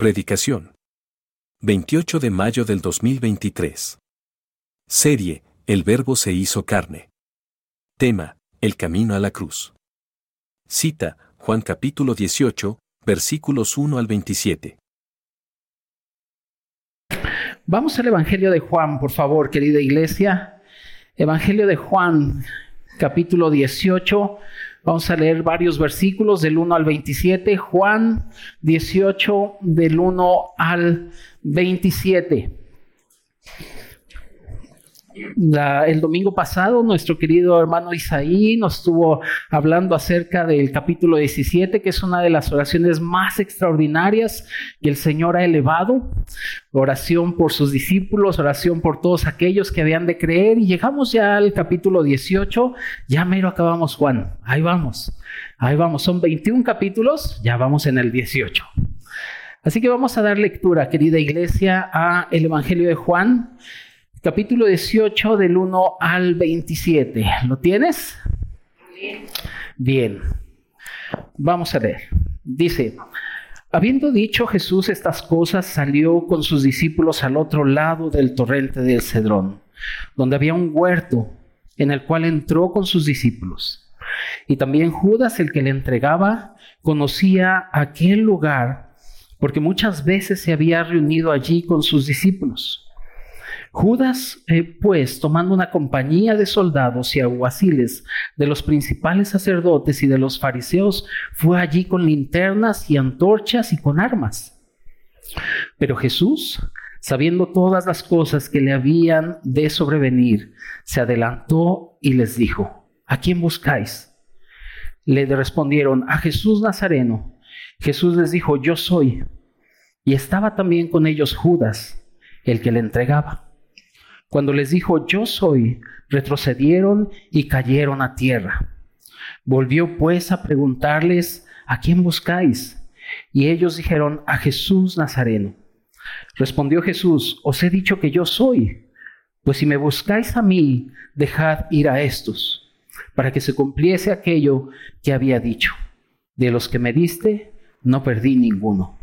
Predicación. 28 de mayo del 2023. Serie, El Verbo se hizo carne. Tema, El camino a la cruz. Cita, Juan capítulo 18, versículos 1 al 27. Vamos al Evangelio de Juan, por favor, querida iglesia. Evangelio de Juan, capítulo 18. Vamos a leer varios versículos del 1 al 27. Juan 18 del 1 al 27 el domingo pasado nuestro querido hermano Isaí nos estuvo hablando acerca del capítulo 17, que es una de las oraciones más extraordinarias que el Señor ha elevado. Oración por sus discípulos, oración por todos aquellos que habían de creer. Y llegamos ya al capítulo 18, ya mero acabamos Juan. Ahí vamos, ahí vamos. Son 21 capítulos, ya vamos en el 18. Así que vamos a dar lectura, querida iglesia, a el Evangelio de Juan capítulo 18 del 1 al 27. ¿Lo tienes? Bien. Vamos a leer. Dice, habiendo dicho Jesús estas cosas, salió con sus discípulos al otro lado del torrente del Cedrón, donde había un huerto en el cual entró con sus discípulos. Y también Judas, el que le entregaba, conocía aquel lugar porque muchas veces se había reunido allí con sus discípulos. Judas, eh, pues, tomando una compañía de soldados y aguaciles de los principales sacerdotes y de los fariseos, fue allí con linternas y antorchas y con armas. Pero Jesús, sabiendo todas las cosas que le habían de sobrevenir, se adelantó y les dijo, ¿a quién buscáis? Le respondieron, a Jesús Nazareno. Jesús les dijo, yo soy. Y estaba también con ellos Judas, el que le entregaba. Cuando les dijo, yo soy, retrocedieron y cayeron a tierra. Volvió pues a preguntarles, ¿a quién buscáis? Y ellos dijeron, a Jesús Nazareno. Respondió Jesús, os he dicho que yo soy. Pues si me buscáis a mí, dejad ir a estos, para que se cumpliese aquello que había dicho. De los que me diste, no perdí ninguno.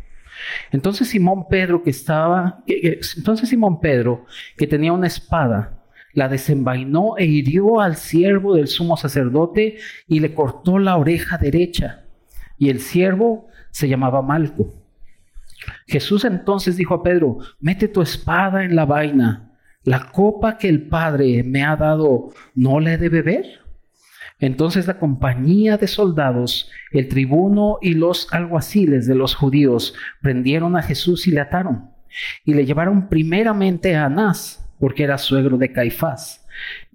Entonces Simón Pedro que estaba, entonces Simón Pedro que tenía una espada, la desenvainó e hirió al siervo del sumo sacerdote y le cortó la oreja derecha. Y el siervo se llamaba Malco. Jesús entonces dijo a Pedro, mete tu espada en la vaina. La copa que el Padre me ha dado, ¿no le he de beber? Entonces la compañía de soldados, el tribuno y los alguaciles de los judíos prendieron a Jesús y le ataron. Y le llevaron primeramente a Anás, porque era suegro de Caifás,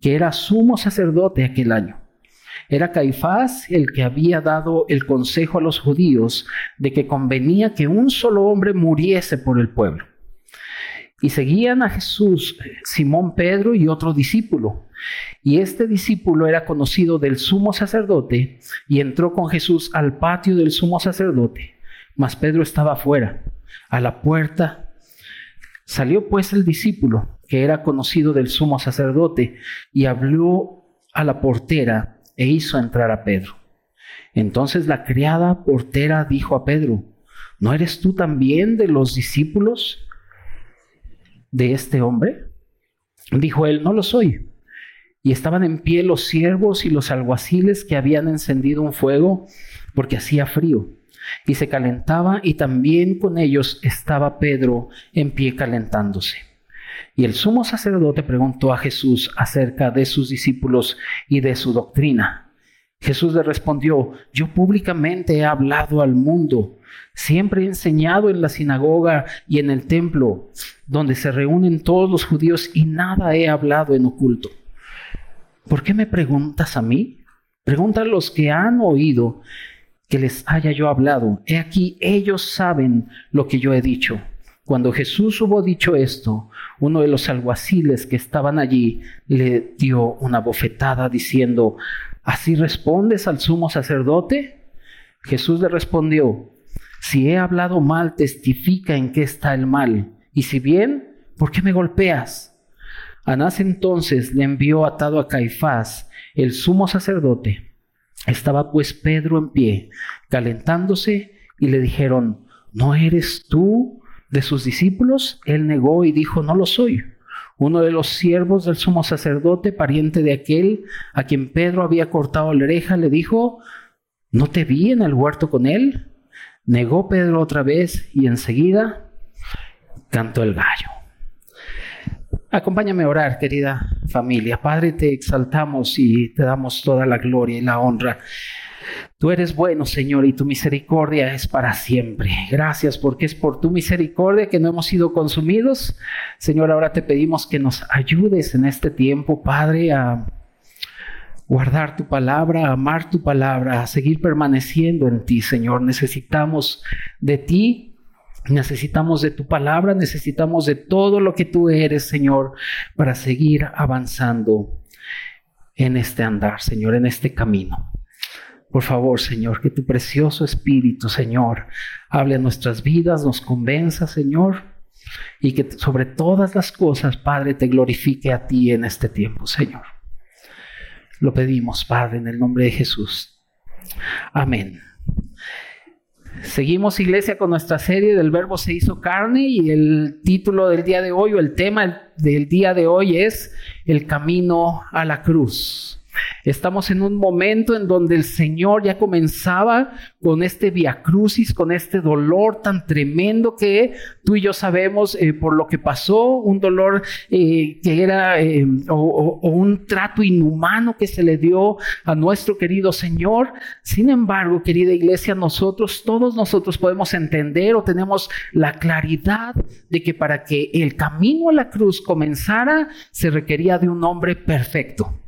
que era sumo sacerdote aquel año. Era Caifás el que había dado el consejo a los judíos de que convenía que un solo hombre muriese por el pueblo. Y seguían a Jesús Simón Pedro y otro discípulo. Y este discípulo era conocido del sumo sacerdote y entró con Jesús al patio del sumo sacerdote. Mas Pedro estaba afuera, a la puerta. Salió pues el discípulo, que era conocido del sumo sacerdote, y habló a la portera e hizo entrar a Pedro. Entonces la criada portera dijo a Pedro, ¿no eres tú también de los discípulos? de este hombre? Dijo él, no lo soy. Y estaban en pie los siervos y los alguaciles que habían encendido un fuego porque hacía frío. Y se calentaba y también con ellos estaba Pedro en pie calentándose. Y el sumo sacerdote preguntó a Jesús acerca de sus discípulos y de su doctrina. Jesús le respondió, yo públicamente he hablado al mundo Siempre he enseñado en la sinagoga y en el templo, donde se reúnen todos los judíos y nada he hablado en oculto. ¿Por qué me preguntas a mí? Pregunta a los que han oído que les haya yo hablado. He aquí, ellos saben lo que yo he dicho. Cuando Jesús hubo dicho esto, uno de los alguaciles que estaban allí le dio una bofetada diciendo, ¿así respondes al sumo sacerdote? Jesús le respondió, si he hablado mal, testifica en qué está el mal. Y si bien, ¿por qué me golpeas? Anás entonces le envió atado a Caifás, el sumo sacerdote. Estaba pues Pedro en pie, calentándose, y le dijeron, ¿no eres tú de sus discípulos? Él negó y dijo, no lo soy. Uno de los siervos del sumo sacerdote, pariente de aquel a quien Pedro había cortado la oreja, le dijo, ¿no te vi en el huerto con él? Negó Pedro otra vez y enseguida cantó el gallo. Acompáñame a orar, querida familia. Padre, te exaltamos y te damos toda la gloria y la honra. Tú eres bueno, Señor, y tu misericordia es para siempre. Gracias porque es por tu misericordia que no hemos sido consumidos. Señor, ahora te pedimos que nos ayudes en este tiempo, Padre, a guardar tu palabra, a amar tu palabra, a seguir permaneciendo en ti, Señor. Necesitamos de ti Necesitamos de tu palabra, necesitamos de todo lo que tú eres, Señor, para seguir avanzando en este andar, Señor, en este camino. Por favor, Señor, que tu precioso Espíritu, Señor, hable a nuestras vidas, nos convenza, Señor, y que sobre todas las cosas, Padre, te glorifique a ti en este tiempo, Señor. Lo pedimos, Padre, en el nombre de Jesús. Amén. Seguimos, iglesia, con nuestra serie del Verbo se hizo carne y el título del día de hoy o el tema del día de hoy es El camino a la cruz. Estamos en un momento en donde el Señor ya comenzaba con este viacrucis, con este dolor tan tremendo que tú y yo sabemos eh, por lo que pasó, un dolor eh, que era eh, o, o, un trato inhumano que se le dio a nuestro querido Señor. Sin embargo, querida iglesia, nosotros, todos nosotros podemos entender o tenemos la claridad de que para que el camino a la cruz comenzara, se requería de un hombre perfecto.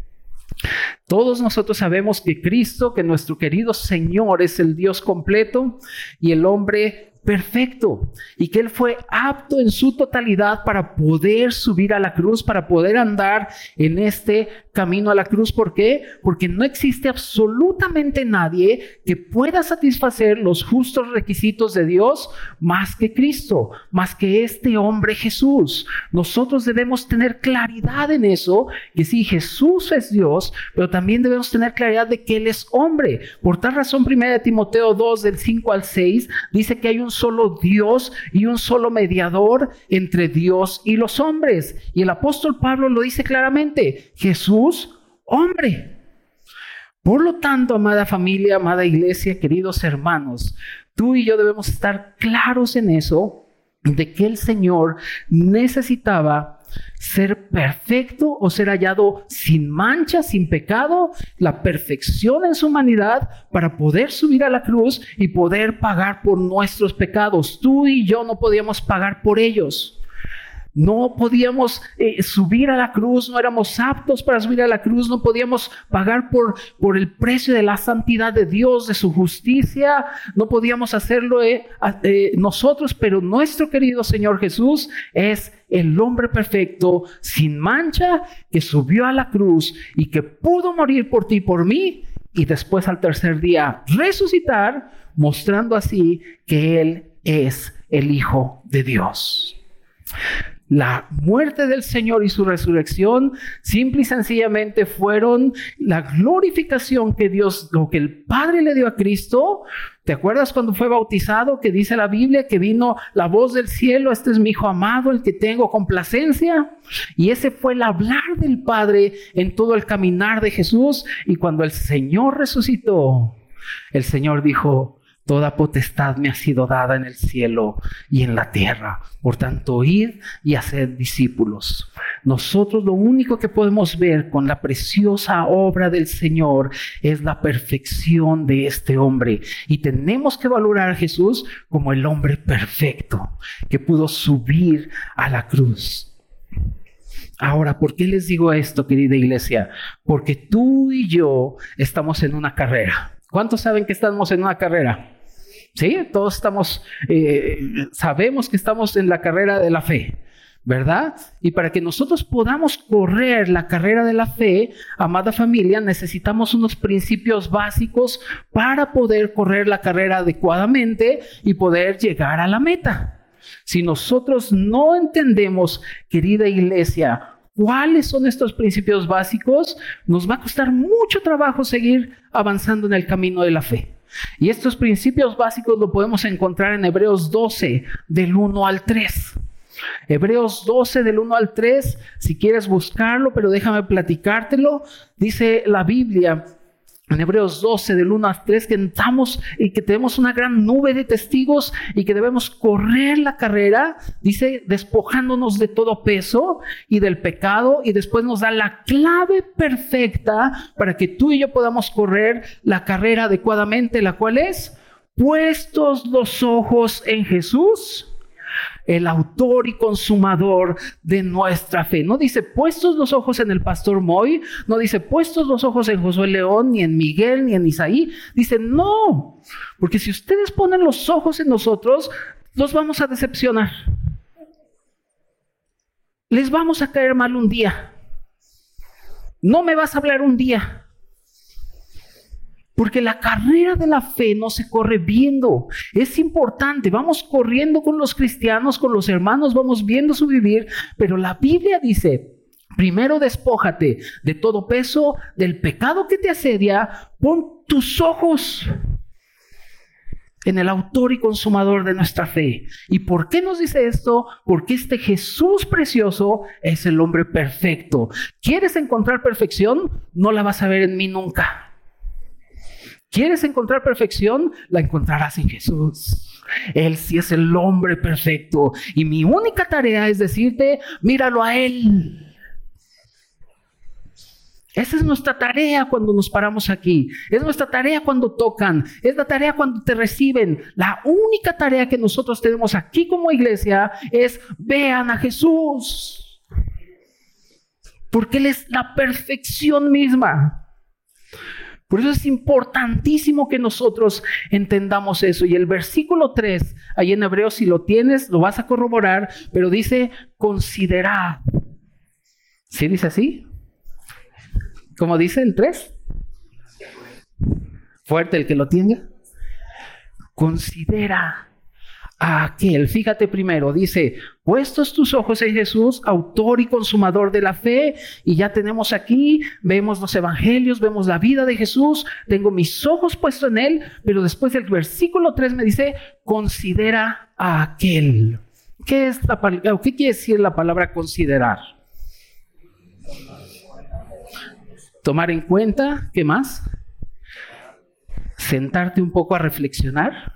Todos nosotros sabemos que Cristo, que nuestro querido Señor es el Dios completo y el hombre perfecto y que Él fue apto en su totalidad para poder subir a la cruz, para poder andar en este camino a la cruz. ¿Por qué? Porque no existe absolutamente nadie que pueda satisfacer los justos requisitos de Dios más que Cristo, más que este hombre Jesús. Nosotros debemos tener claridad en eso, que sí, Jesús es Dios, pero también debemos tener claridad de que Él es hombre. Por tal razón, 1 Timoteo 2, del 5 al 6, dice que hay un solo Dios y un solo mediador entre Dios y los hombres. Y el apóstol Pablo lo dice claramente, Jesús, hombre. Por lo tanto, amada familia, amada iglesia, queridos hermanos, tú y yo debemos estar claros en eso, de que el Señor necesitaba ser perfecto o ser hallado sin mancha, sin pecado, la perfección en su humanidad para poder subir a la cruz y poder pagar por nuestros pecados. Tú y yo no podíamos pagar por ellos. No podíamos eh, subir a la cruz, no éramos aptos para subir a la cruz, no podíamos pagar por, por el precio de la santidad de Dios, de su justicia, no podíamos hacerlo eh, eh, nosotros, pero nuestro querido Señor Jesús es el hombre perfecto, sin mancha, que subió a la cruz y que pudo morir por ti y por mí, y después al tercer día resucitar, mostrando así que Él es el Hijo de Dios. La muerte del Señor y su resurrección simple y sencillamente fueron la glorificación que Dios, lo que el Padre le dio a Cristo. ¿Te acuerdas cuando fue bautizado que dice la Biblia que vino la voz del cielo, este es mi Hijo amado, el que tengo complacencia? Y ese fue el hablar del Padre en todo el caminar de Jesús. Y cuando el Señor resucitó, el Señor dijo, Toda potestad me ha sido dada en el cielo y en la tierra. Por tanto, id y hacer discípulos. Nosotros lo único que podemos ver con la preciosa obra del Señor es la perfección de este hombre. Y tenemos que valorar a Jesús como el hombre perfecto que pudo subir a la cruz. Ahora, ¿por qué les digo esto, querida iglesia? Porque tú y yo estamos en una carrera. ¿Cuántos saben que estamos en una carrera? Sí, todos estamos, eh, sabemos que estamos en la carrera de la fe, ¿verdad? Y para que nosotros podamos correr la carrera de la fe, amada familia, necesitamos unos principios básicos para poder correr la carrera adecuadamente y poder llegar a la meta. Si nosotros no entendemos, querida iglesia, cuáles son estos principios básicos, nos va a costar mucho trabajo seguir avanzando en el camino de la fe. Y estos principios básicos lo podemos encontrar en Hebreos 12, del 1 al 3. Hebreos 12 del 1 al 3, si quieres buscarlo, pero déjame platicártelo, dice la Biblia en Hebreos 12, del 1 al 3, que entramos y que tenemos una gran nube de testigos y que debemos correr la carrera, dice, despojándonos de todo peso y del pecado, y después nos da la clave perfecta para que tú y yo podamos correr la carrera adecuadamente, la cual es, puestos los ojos en Jesús el autor y consumador de nuestra fe. No dice puestos los ojos en el pastor Moy, no dice puestos los ojos en Josué León, ni en Miguel, ni en Isaí. Dice no, porque si ustedes ponen los ojos en nosotros, los vamos a decepcionar. Les vamos a caer mal un día. No me vas a hablar un día. Porque la carrera de la fe no se corre viendo. Es importante. Vamos corriendo con los cristianos, con los hermanos, vamos viendo su vivir. Pero la Biblia dice, primero despójate de todo peso, del pecado que te asedia. Pon tus ojos en el autor y consumador de nuestra fe. ¿Y por qué nos dice esto? Porque este Jesús precioso es el hombre perfecto. ¿Quieres encontrar perfección? No la vas a ver en mí nunca. ¿Quieres encontrar perfección? La encontrarás en Jesús. Él sí es el hombre perfecto. Y mi única tarea es decirte, míralo a Él. Esa es nuestra tarea cuando nos paramos aquí. Es nuestra tarea cuando tocan. Es la tarea cuando te reciben. La única tarea que nosotros tenemos aquí como iglesia es vean a Jesús. Porque Él es la perfección misma. Por eso es importantísimo que nosotros entendamos eso. Y el versículo 3, ahí en hebreo, si lo tienes, lo vas a corroborar, pero dice, considerad. ¿Sí dice así? ¿Cómo dice el 3? Fuerte el que lo tenga. Considera a aquel. Fíjate primero, dice, puestos tus ojos en Jesús, autor y consumador de la fe, y ya tenemos aquí, vemos los evangelios, vemos la vida de Jesús, tengo mis ojos puestos en él, pero después del versículo 3 me dice, considera a aquel. ¿Qué, es la, ¿Qué quiere decir la palabra considerar? Tomar en cuenta, ¿qué más? Sentarte un poco a reflexionar,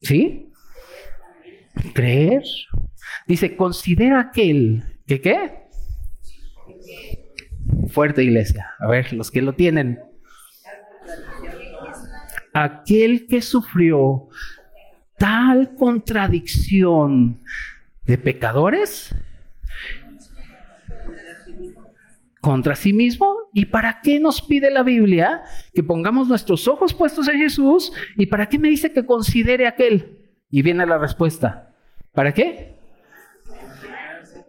¿sí? Creer. Dice, considera aquel que qué? Fuerte iglesia. A ver, los que lo tienen. Aquel que sufrió tal contradicción de pecadores contra sí mismo. ¿Y para qué nos pide la Biblia que pongamos nuestros ojos puestos en Jesús? ¿Y para qué me dice que considere aquel? Y viene la respuesta. ¿Para qué?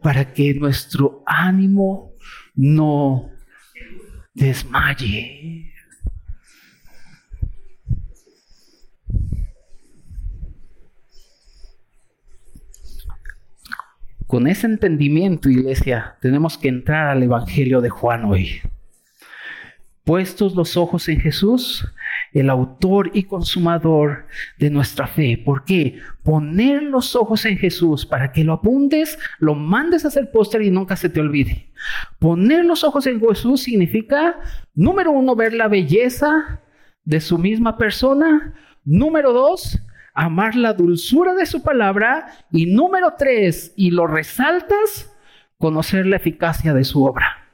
Para que nuestro ánimo no desmaye. Con ese entendimiento, iglesia, tenemos que entrar al Evangelio de Juan hoy. Puestos los ojos en Jesús, el autor y consumador de nuestra fe. ¿Por qué? Poner los ojos en Jesús para que lo apuntes, lo mandes a hacer póster y nunca se te olvide. Poner los ojos en Jesús significa, número uno, ver la belleza de su misma persona. Número dos, amar la dulzura de su palabra. Y número tres, y lo resaltas, conocer la eficacia de su obra.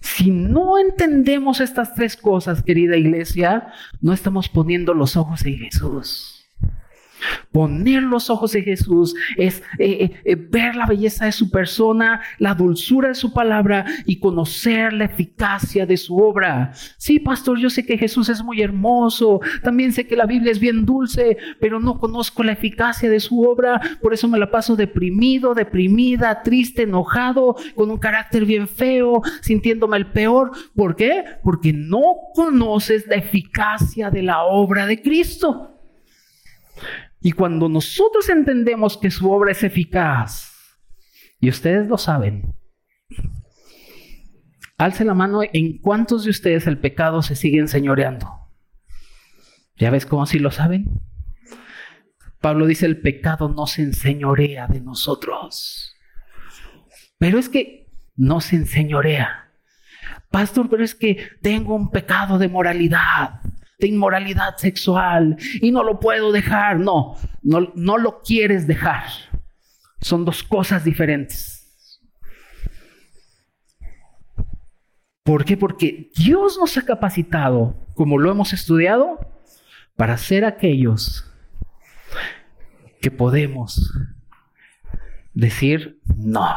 Si no entendemos estas tres cosas, querida iglesia, no estamos poniendo los ojos en Jesús. Poner los ojos en Jesús es eh, eh, eh, ver la belleza de su persona, la dulzura de su palabra y conocer la eficacia de su obra. Sí, pastor, yo sé que Jesús es muy hermoso, también sé que la Biblia es bien dulce, pero no conozco la eficacia de su obra, por eso me la paso deprimido, deprimida, triste, enojado, con un carácter bien feo, sintiéndome el peor. ¿Por qué? Porque no conoces la eficacia de la obra de Cristo. Y cuando nosotros entendemos que su obra es eficaz, y ustedes lo saben, alce la mano en cuántos de ustedes el pecado se sigue enseñoreando. ¿Ya ves cómo si lo saben? Pablo dice, el pecado no se enseñorea de nosotros. Pero es que no se enseñorea. Pastor, pero es que tengo un pecado de moralidad, de inmoralidad sexual y no lo puedo dejar. No, no, no lo quieres dejar. Son dos cosas diferentes. ¿Por qué? Porque Dios nos ha capacitado, como lo hemos estudiado, para ser aquellos que podemos decir no.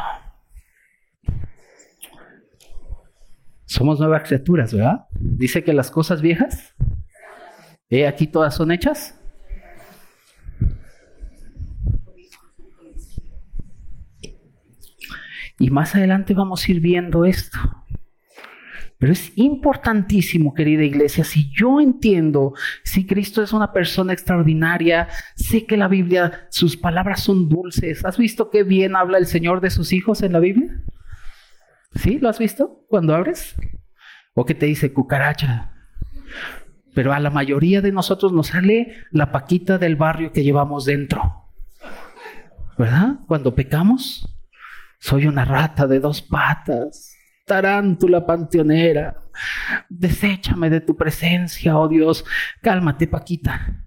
Somos nuevas criaturas, ¿verdad? Dice que las cosas viejas, ¿eh? aquí todas son hechas. Y más adelante vamos a ir viendo esto. Pero es importantísimo, querida iglesia, si yo entiendo, si Cristo es una persona extraordinaria, sé que la Biblia, sus palabras son dulces. ¿Has visto qué bien habla el Señor de sus hijos en la Biblia? ¿Sí? ¿Lo has visto cuando abres? ¿O que te dice cucaracha? Pero a la mayoría de nosotros nos sale la paquita del barrio que llevamos dentro. ¿Verdad? Cuando pecamos, soy una rata de dos patas tarántula panteonera, deséchame de tu presencia, oh Dios. Cálmate, Paquita.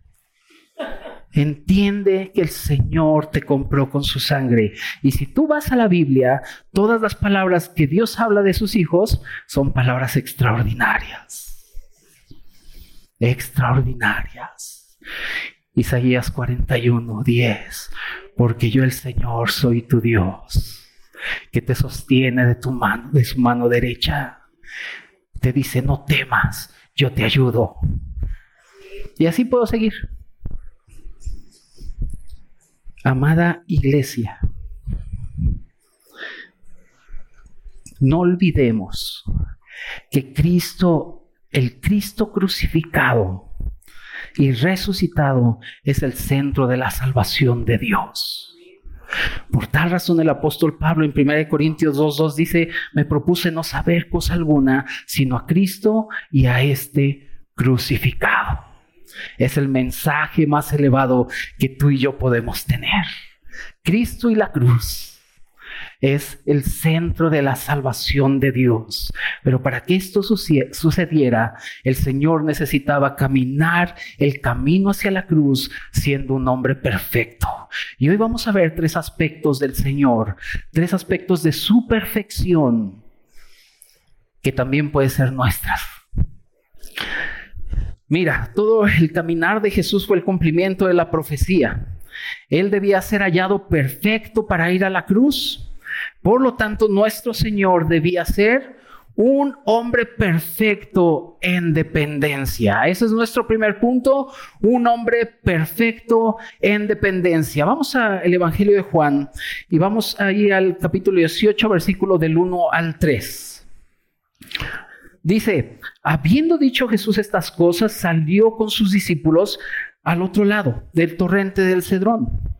Entiende que el Señor te compró con su sangre. Y si tú vas a la Biblia, todas las palabras que Dios habla de sus hijos son palabras extraordinarias. Extraordinarias. Isaías 41, 10. Porque yo el Señor soy tu Dios que te sostiene de tu mano, de su mano derecha. Te dice, no temas, yo te ayudo. Y así puedo seguir. Amada iglesia, no olvidemos que Cristo, el Cristo crucificado y resucitado, es el centro de la salvación de Dios. Por tal razón el apóstol Pablo en 1 Corintios 2.2 dice, me propuse no saber cosa alguna, sino a Cristo y a este crucificado. Es el mensaje más elevado que tú y yo podemos tener. Cristo y la cruz es el centro de la salvación de Dios. Pero para que esto sucediera, el Señor necesitaba caminar el camino hacia la cruz siendo un hombre perfecto. Y hoy vamos a ver tres aspectos del Señor, tres aspectos de su perfección que también puede ser nuestras. Mira, todo el caminar de Jesús fue el cumplimiento de la profecía. Él debía ser hallado perfecto para ir a la cruz. Por lo tanto, nuestro Señor debía ser un hombre perfecto en dependencia. Ese es nuestro primer punto, un hombre perfecto en dependencia. Vamos al Evangelio de Juan y vamos ahí al capítulo 18, versículo del 1 al 3. Dice, habiendo dicho Jesús estas cosas, salió con sus discípulos al otro lado del torrente del Cedrón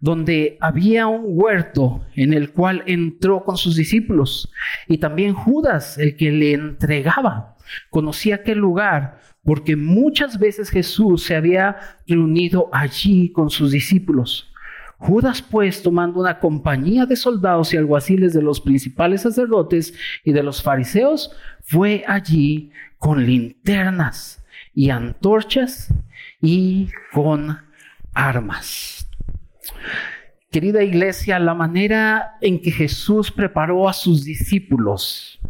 donde había un huerto en el cual entró con sus discípulos. Y también Judas, el que le entregaba, conocía aquel lugar porque muchas veces Jesús se había reunido allí con sus discípulos. Judas, pues, tomando una compañía de soldados y alguaciles de los principales sacerdotes y de los fariseos, fue allí con linternas y antorchas y con armas. Querida iglesia, la manera en que Jesús preparó a sus discípulos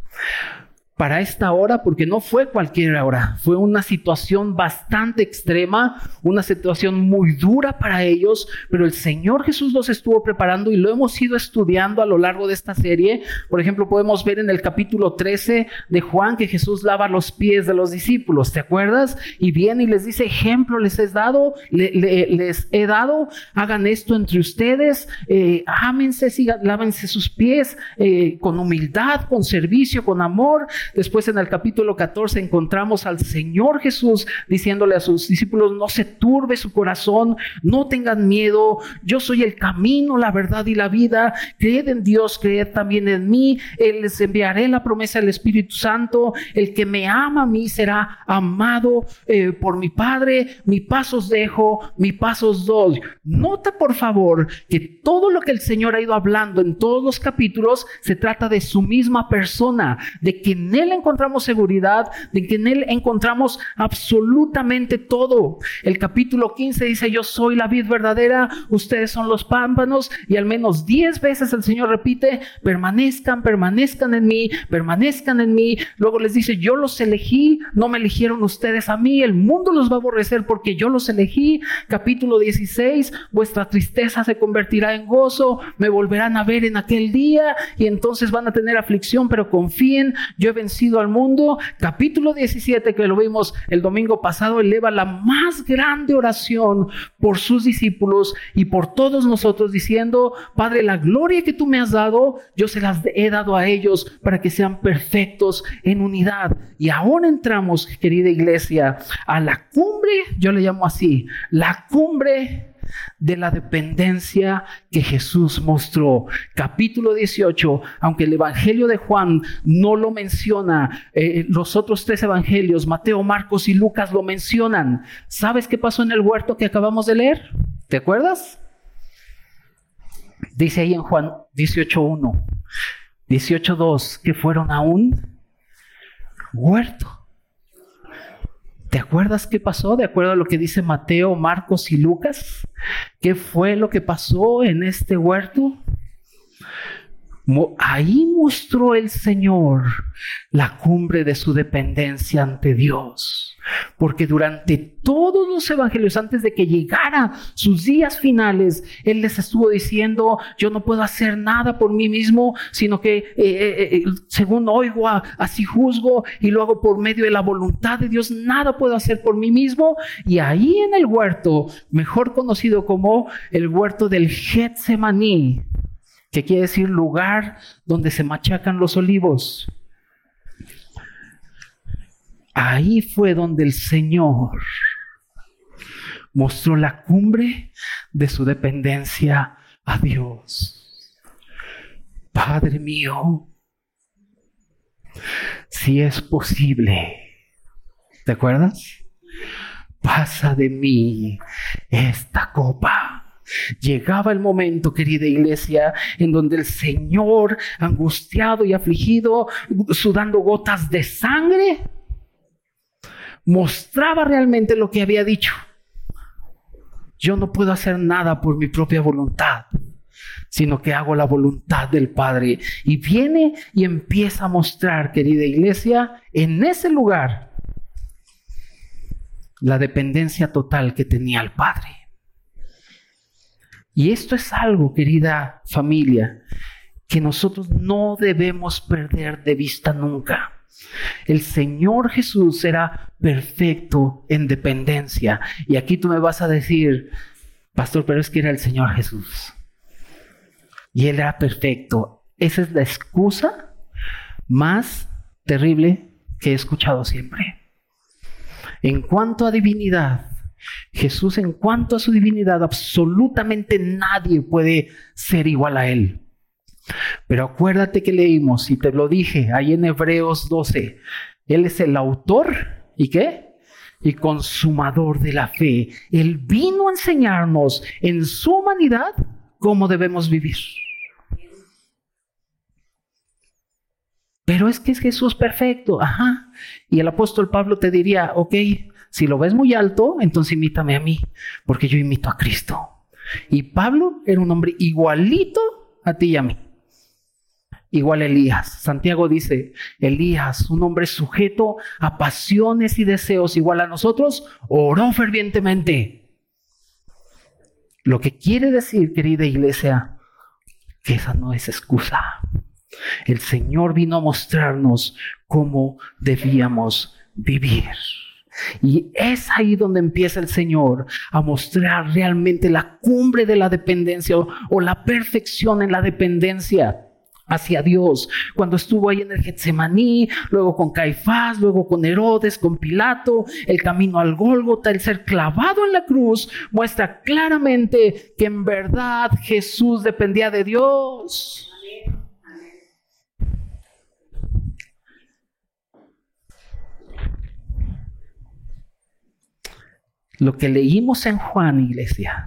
para esta hora, porque no fue cualquier hora, fue una situación bastante extrema, una situación muy dura para ellos, pero el Señor Jesús los estuvo preparando y lo hemos ido estudiando a lo largo de esta serie. Por ejemplo, podemos ver en el capítulo 13 de Juan que Jesús lava los pies de los discípulos, ¿te acuerdas? Y viene y les dice, ejemplo les he dado, les he dado, hagan esto entre ustedes, eh, ámense, lávense sus pies eh, con humildad, con servicio, con amor Después en el capítulo 14 encontramos al Señor Jesús diciéndole a sus discípulos, no se turbe su corazón, no tengan miedo, yo soy el camino, la verdad y la vida, creed en Dios, creed también en mí, Él les enviaré la promesa del Espíritu Santo, el que me ama a mí será amado eh, por mi Padre, mi pasos dejo, mi pasos doy. Nota por favor que todo lo que el Señor ha ido hablando en todos los capítulos se trata de su misma persona, de que Él encontramos seguridad, de que en Él encontramos absolutamente todo. El capítulo 15 dice, yo soy la vid verdadera, ustedes son los pámpanos, y al menos diez veces el Señor repite, permanezcan, permanezcan en mí, permanezcan en mí. Luego les dice, yo los elegí, no me eligieron ustedes a mí, el mundo los va a aborrecer porque yo los elegí. Capítulo 16, vuestra tristeza se convertirá en gozo, me volverán a ver en aquel día y entonces van a tener aflicción, pero confíen, yo he al mundo. Capítulo 17, que lo vimos el domingo pasado, eleva la más grande oración por sus discípulos y por todos nosotros diciendo, Padre, la gloria que tú me has dado, yo se las he dado a ellos para que sean perfectos en unidad. Y ahora entramos, querida iglesia, a la cumbre, yo le llamo así, la cumbre de la dependencia que Jesús mostró. Capítulo 18, aunque el Evangelio de Juan no lo menciona, eh, los otros tres evangelios, Mateo, Marcos y Lucas lo mencionan. ¿Sabes qué pasó en el huerto que acabamos de leer? ¿Te acuerdas? Dice ahí en Juan 18.1, 18.2, que fueron a un huerto. ¿Te acuerdas qué pasó? De acuerdo a lo que dice Mateo, Marcos y Lucas. ¿Qué fue lo que pasó en este huerto? Ahí mostró el Señor la cumbre de su dependencia ante Dios. Porque durante todos los evangelios, antes de que llegara sus días finales, Él les estuvo diciendo, yo no puedo hacer nada por mí mismo, sino que eh, eh, eh, según oigo, así juzgo y lo hago por medio de la voluntad de Dios, nada puedo hacer por mí mismo. Y ahí en el huerto, mejor conocido como el huerto del Getsemaní, que quiere decir lugar donde se machacan los olivos. Ahí fue donde el Señor mostró la cumbre de su dependencia a Dios. Padre mío, si es posible, ¿te acuerdas? Pasa de mí esta copa. Llegaba el momento, querida iglesia, en donde el Señor, angustiado y afligido, sudando gotas de sangre, mostraba realmente lo que había dicho. Yo no puedo hacer nada por mi propia voluntad, sino que hago la voluntad del Padre. Y viene y empieza a mostrar, querida iglesia, en ese lugar la dependencia total que tenía el Padre. Y esto es algo, querida familia, que nosotros no debemos perder de vista nunca. El Señor Jesús era perfecto en dependencia. Y aquí tú me vas a decir, pastor, pero es que era el Señor Jesús. Y Él era perfecto. Esa es la excusa más terrible que he escuchado siempre. En cuanto a divinidad, Jesús en cuanto a su divinidad, absolutamente nadie puede ser igual a Él. Pero acuérdate que leímos, y te lo dije ahí en Hebreos 12, Él es el autor y qué? Y consumador de la fe. Él vino a enseñarnos en su humanidad cómo debemos vivir. Pero es que es Jesús perfecto, ajá. Y el apóstol Pablo te diría, ok, si lo ves muy alto, entonces imítame a mí, porque yo imito a Cristo. Y Pablo era un hombre igualito a ti y a mí igual Elías. Santiago dice, Elías, un hombre sujeto a pasiones y deseos igual a nosotros, oró fervientemente. Lo que quiere decir, querida iglesia, que esa no es excusa. El Señor vino a mostrarnos cómo debíamos vivir. Y es ahí donde empieza el Señor a mostrar realmente la cumbre de la dependencia o, o la perfección en la dependencia hacia Dios. Cuando estuvo ahí en el Getsemaní, luego con Caifás, luego con Herodes, con Pilato, el camino al Gólgota, el ser clavado en la cruz, muestra claramente que en verdad Jesús dependía de Dios. Lo que leímos en Juan, iglesia,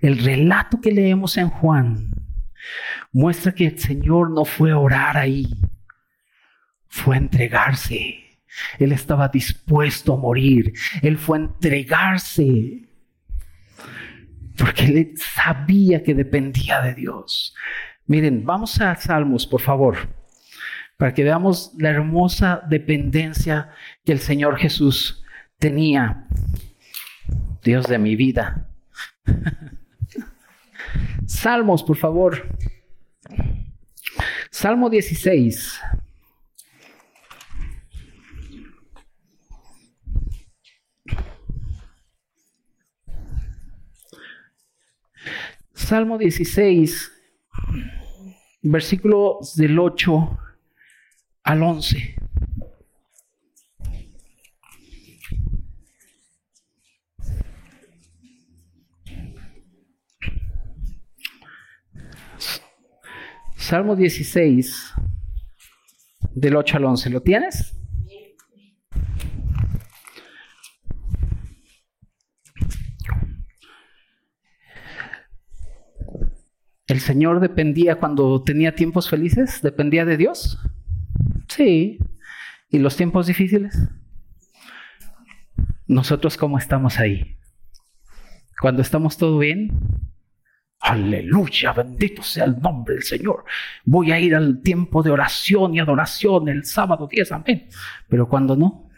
el relato que leemos en Juan, muestra que el Señor no fue a orar ahí, fue a entregarse. Él estaba dispuesto a morir, Él fue a entregarse, porque Él sabía que dependía de Dios. Miren, vamos a Salmos, por favor, para que veamos la hermosa dependencia que el Señor Jesús tenía. Dios de mi vida. Salmos, por favor. Salmo 16. Salmo 16, versículos del 8 al 11. Salmo 16, del 8 al 11. ¿Lo tienes? ¿El Señor dependía cuando tenía tiempos felices? ¿Dependía de Dios? Sí. ¿Y los tiempos difíciles? Nosotros cómo estamos ahí. Cuando estamos todo bien, Aleluya, bendito sea el nombre del Señor. Voy a ir al tiempo de oración y adoración el sábado 10, amén. Pero cuando no,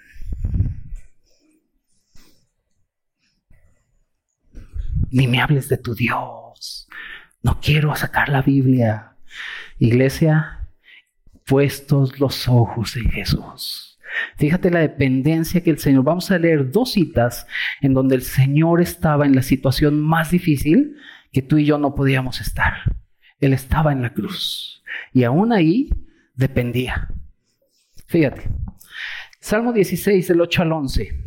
ni me hables de tu Dios. No quiero sacar la Biblia. Iglesia, puestos los ojos en Jesús. Fíjate la dependencia que el Señor. Vamos a leer dos citas en donde el Señor estaba en la situación más difícil que tú y yo no podíamos estar. Él estaba en la cruz y aún ahí dependía. Fíjate, Salmo 16, del 8 al 11.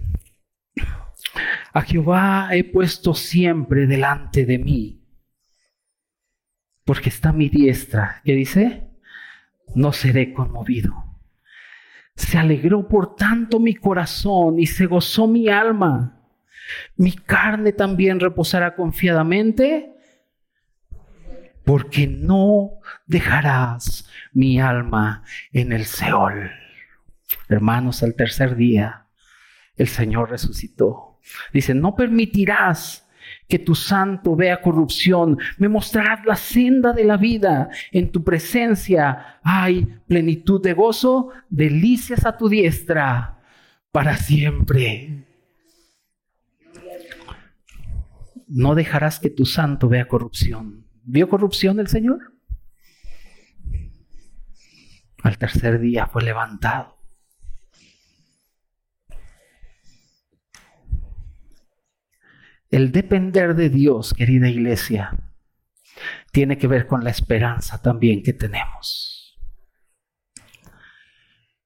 A Jehová he puesto siempre delante de mí, porque está mi diestra. ¿Qué dice? No seré conmovido. Se alegró por tanto mi corazón y se gozó mi alma. Mi carne también reposará confiadamente porque no dejarás mi alma en el Seol. Hermanos, al tercer día el Señor resucitó. Dice, no permitirás que tu santo vea corrupción, me mostrarás la senda de la vida. En tu presencia hay plenitud de gozo, delicias a tu diestra para siempre. No dejarás que tu santo vea corrupción. ¿Vio corrupción el Señor? Al tercer día fue levantado. El depender de Dios, querida iglesia, tiene que ver con la esperanza también que tenemos.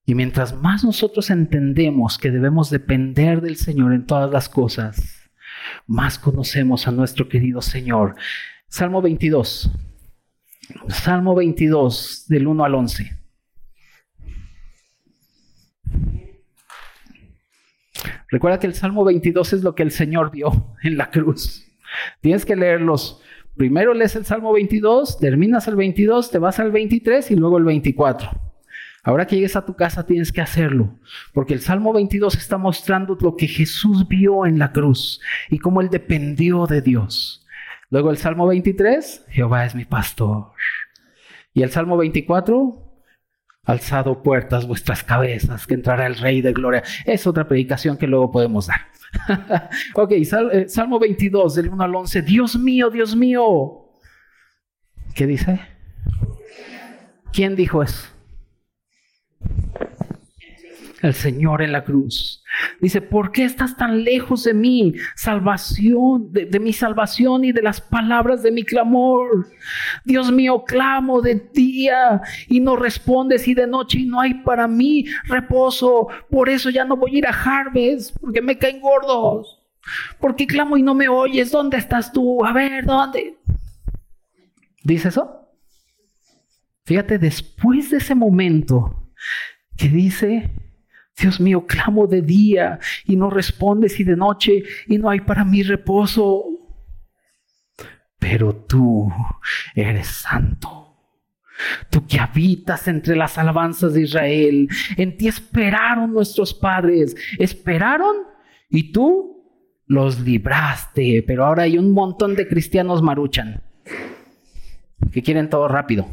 Y mientras más nosotros entendemos que debemos depender del Señor en todas las cosas, más conocemos a nuestro querido Señor Salmo 22. Salmo 22 del 1 al 11. Recuerda que el Salmo 22 es lo que el Señor vio en la cruz. Tienes que leerlos. Primero lees el Salmo 22, terminas el 22, te vas al 23 y luego el 24. Ahora que llegues a tu casa tienes que hacerlo, porque el Salmo 22 está mostrando lo que Jesús vio en la cruz y cómo él dependió de Dios. Luego el Salmo 23, Jehová es mi pastor. Y el Salmo 24, alzado puertas vuestras cabezas, que entrará el Rey de Gloria. Es otra predicación que luego podemos dar. ok, eh, Salmo 22, del 1 al 11. Dios mío, Dios mío. ¿Qué dice? ¿Quién dijo eso? El Señor en la cruz. Dice, ¿por qué estás tan lejos de mí? Salvación, de, mi salvación y de las palabras de mi clamor. Dios mío, clamo de día y no respondes y de noche y no hay para mí reposo. Por eso ya no voy a ir a Harvest porque me caen gordos. Porque clamo y no me oyes. ¿Dónde estás tú? A ver, ¿dónde? ¿Dice eso? Fíjate, después de ese momento que dice, Dios mío, clamo de día y no respondes y de noche y no hay para mí reposo. Pero tú eres santo. Tú que habitas entre las alabanzas de Israel, en ti esperaron nuestros padres, esperaron y tú los libraste. Pero ahora hay un montón de cristianos maruchan que quieren todo rápido.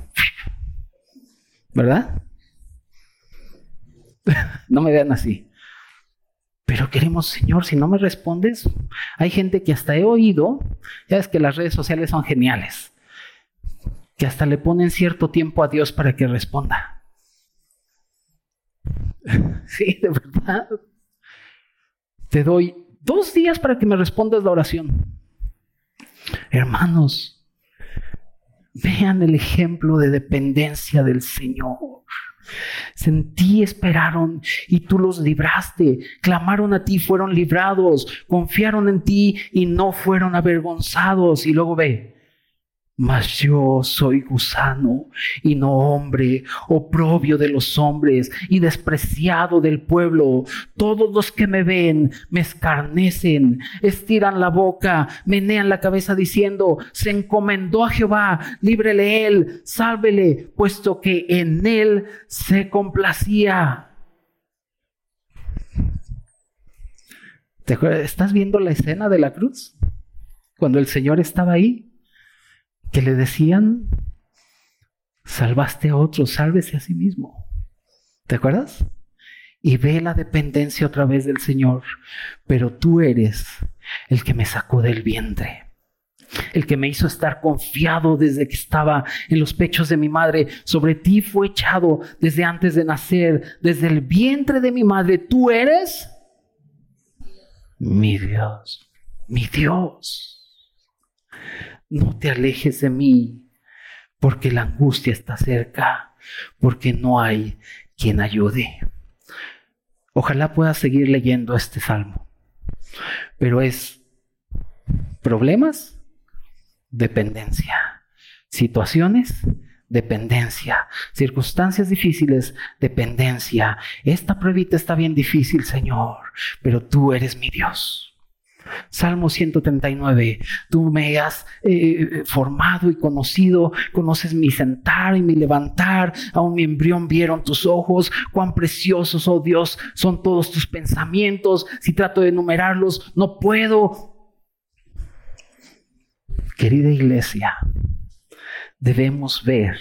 ¿Verdad? No me vean así. Pero queremos, Señor, si no me respondes, hay gente que hasta he oído, ya es que las redes sociales son geniales, que hasta le ponen cierto tiempo a Dios para que responda. sí, de verdad. Te doy dos días para que me respondas la oración. Hermanos, vean el ejemplo de dependencia del Señor. Sentí, esperaron y tú los libraste. Clamaron a ti, fueron librados. Confiaron en ti y no fueron avergonzados. Y luego ve, mas yo soy gusano y no hombre, oprobio de los hombres y despreciado del pueblo. Todos los que me ven me escarnecen, estiran la boca, menean la cabeza diciendo, se encomendó a Jehová, líbrele él, sálvele, puesto que en él se complacía. ¿Estás viendo la escena de la cruz? Cuando el Señor estaba ahí que le decían, salvaste a otro, sálvese a sí mismo. ¿Te acuerdas? Y ve la dependencia otra vez del Señor, pero tú eres el que me sacó del vientre el que me hizo estar confiado desde que estaba en los pechos de mi madre. Sobre ti fue echado desde antes de nacer, desde el vientre de mi madre. Tú eres mi Dios, mi Dios no te alejes de mí, porque la angustia está cerca, porque no hay quien ayude. Ojalá pueda seguir leyendo este salmo, pero es problemas, dependencia, situaciones, dependencia, circunstancias difíciles, dependencia. Esta pruebita está bien difícil, Señor, pero tú eres mi Dios. Salmo 139, tú me has eh, formado y conocido, conoces mi sentar y mi levantar, aún mi embrión vieron tus ojos, cuán preciosos, oh Dios, son todos tus pensamientos, si trato de enumerarlos, no puedo. Querida iglesia, debemos ver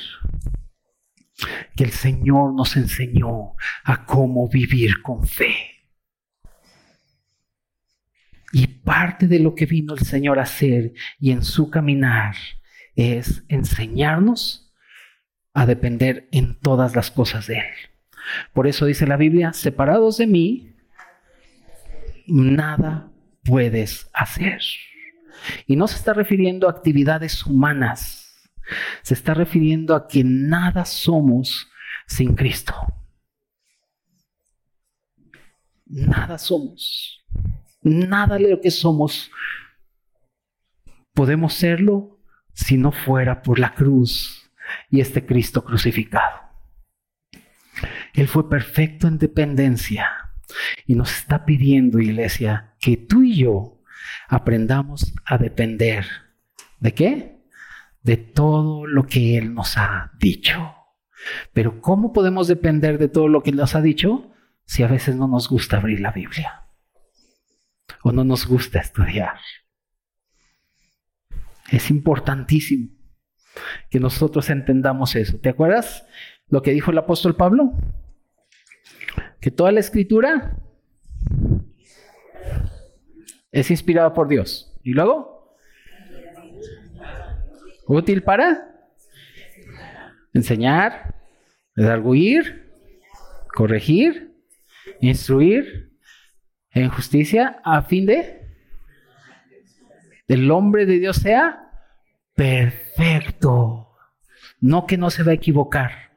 que el Señor nos enseñó a cómo vivir con fe. Y parte de lo que vino el Señor a hacer y en su caminar es enseñarnos a depender en todas las cosas de Él. Por eso dice la Biblia, separados de mí, nada puedes hacer. Y no se está refiriendo a actividades humanas, se está refiriendo a que nada somos sin Cristo. Nada somos. Nada de lo que somos podemos serlo si no fuera por la cruz y este Cristo crucificado. Él fue perfecto en dependencia y nos está pidiendo, iglesia, que tú y yo aprendamos a depender. ¿De qué? De todo lo que Él nos ha dicho. Pero ¿cómo podemos depender de todo lo que nos ha dicho si a veces no nos gusta abrir la Biblia? O no nos gusta estudiar. Es importantísimo que nosotros entendamos eso. ¿Te acuerdas lo que dijo el apóstol Pablo? Que toda la escritura es inspirada por Dios. ¿Y luego? Útil para enseñar, redarguir, corregir instruir en justicia a fin de el hombre de Dios sea perfecto. No que no se va a equivocar,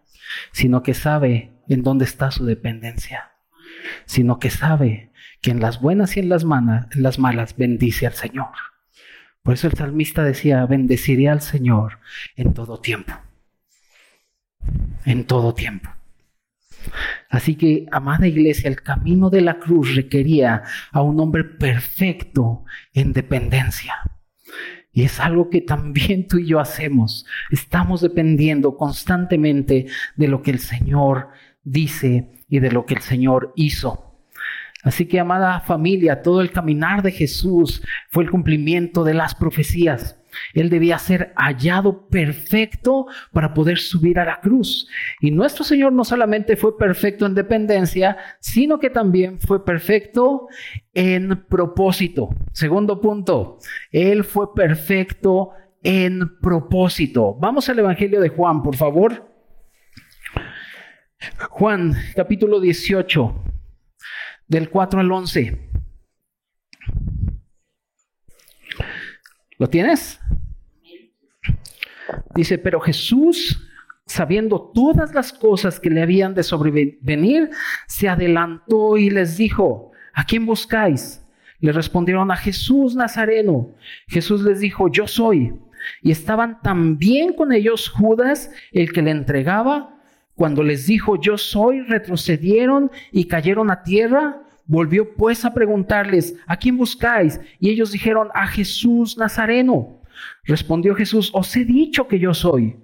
sino que sabe en dónde está su dependencia, sino que sabe que en las buenas y en las, en las malas bendice al Señor. Por eso el salmista decía, bendeciré al Señor en todo tiempo. En todo tiempo. Así que, amada iglesia, el camino de la cruz requería a un hombre perfecto en dependencia. Y es algo que también tú y yo hacemos. Estamos dependiendo constantemente de lo que el Señor dice y de lo que el Señor hizo. Así que, amada familia, todo el caminar de Jesús fue el cumplimiento de las profecías. Él debía ser hallado perfecto para poder subir a la cruz. Y nuestro Señor no solamente fue perfecto en dependencia, sino que también fue perfecto en propósito. Segundo punto, Él fue perfecto en propósito. Vamos al Evangelio de Juan, por favor. Juan, capítulo 18 del 4 al 11. ¿Lo tienes? Dice, pero Jesús, sabiendo todas las cosas que le habían de sobrevenir, se adelantó y les dijo, ¿a quién buscáis? Le respondieron a Jesús Nazareno. Jesús les dijo, yo soy. Y estaban también con ellos Judas, el que le entregaba, cuando les dijo, yo soy, retrocedieron y cayeron a tierra. Volvió pues a preguntarles, ¿a quién buscáis? Y ellos dijeron, a Jesús Nazareno. Respondió Jesús, os he dicho que yo soy.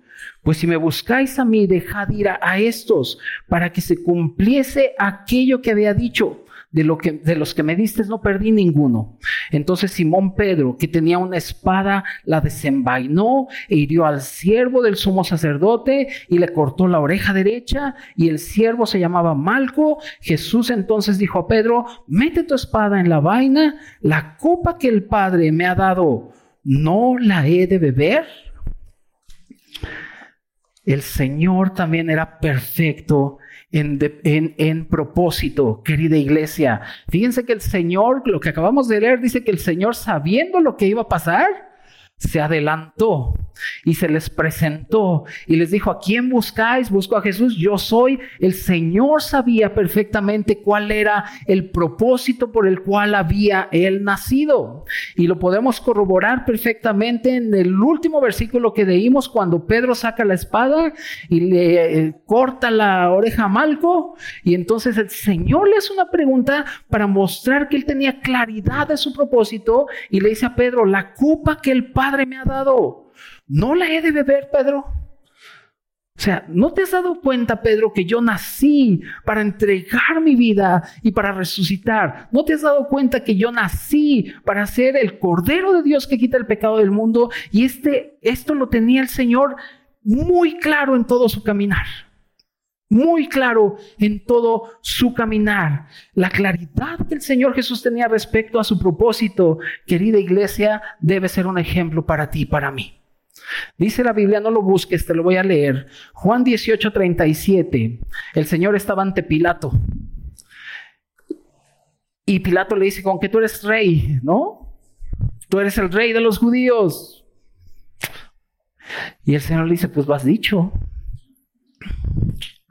Pues si me buscáis a mí, dejad ir a, estos para que se cumpliese aquello que había dicho de, lo que, de los que me diste no perdí ninguno. Entonces Simón Pedro, que tenía una espada, la desenvainó e hirió al siervo del sumo sacerdote y le cortó la oreja derecha y el siervo se llamaba Malco. Jesús entonces dijo a Pedro, mete tu espada en la vaina, la copa que el Padre me ha dado, ¿no la he de beber? El Señor también era perfecto en, propósito, querida iglesia. Fíjense que el Señor, lo que acabamos de leer, dice que el Señor sabiendo lo que iba a pasar, se adelantó y se les presentó y les dijo, ¿a quién buscáis? Busco a Jesús, yo soy. El Señor sabía perfectamente cuál era el propósito por el cual había él nacido. Y lo podemos corroborar perfectamente en el último versículo que leímos cuando Pedro saca la espada y le eh, corta la oreja a Malco. Y entonces el Señor le hace una pregunta para mostrar que él tenía claridad de su propósito y le dice a Pedro, la copa que el Padre me ha dado ¿No la he de beber, Pedro? O sea, ¿no te has dado cuenta, Pedro, que yo nací para entregar mi vida y para resucitar? ¿No te has dado cuenta que yo nací para ser el Cordero de Dios que quita el pecado del mundo? Y este, esto lo tenía el Señor muy claro en todo su caminar. Muy claro en todo su caminar. La claridad que el Señor Jesús tenía respecto a su propósito, querida iglesia, debe ser un ejemplo para ti y para mí. Dice la Biblia, no lo busques, te lo voy a leer. Juan 18, 37. El Señor estaba ante Pilato. Y Pilato le dice, con que tú eres rey, ¿no? Tú eres el rey de los judíos. Y el Señor le dice, pues vas dicho.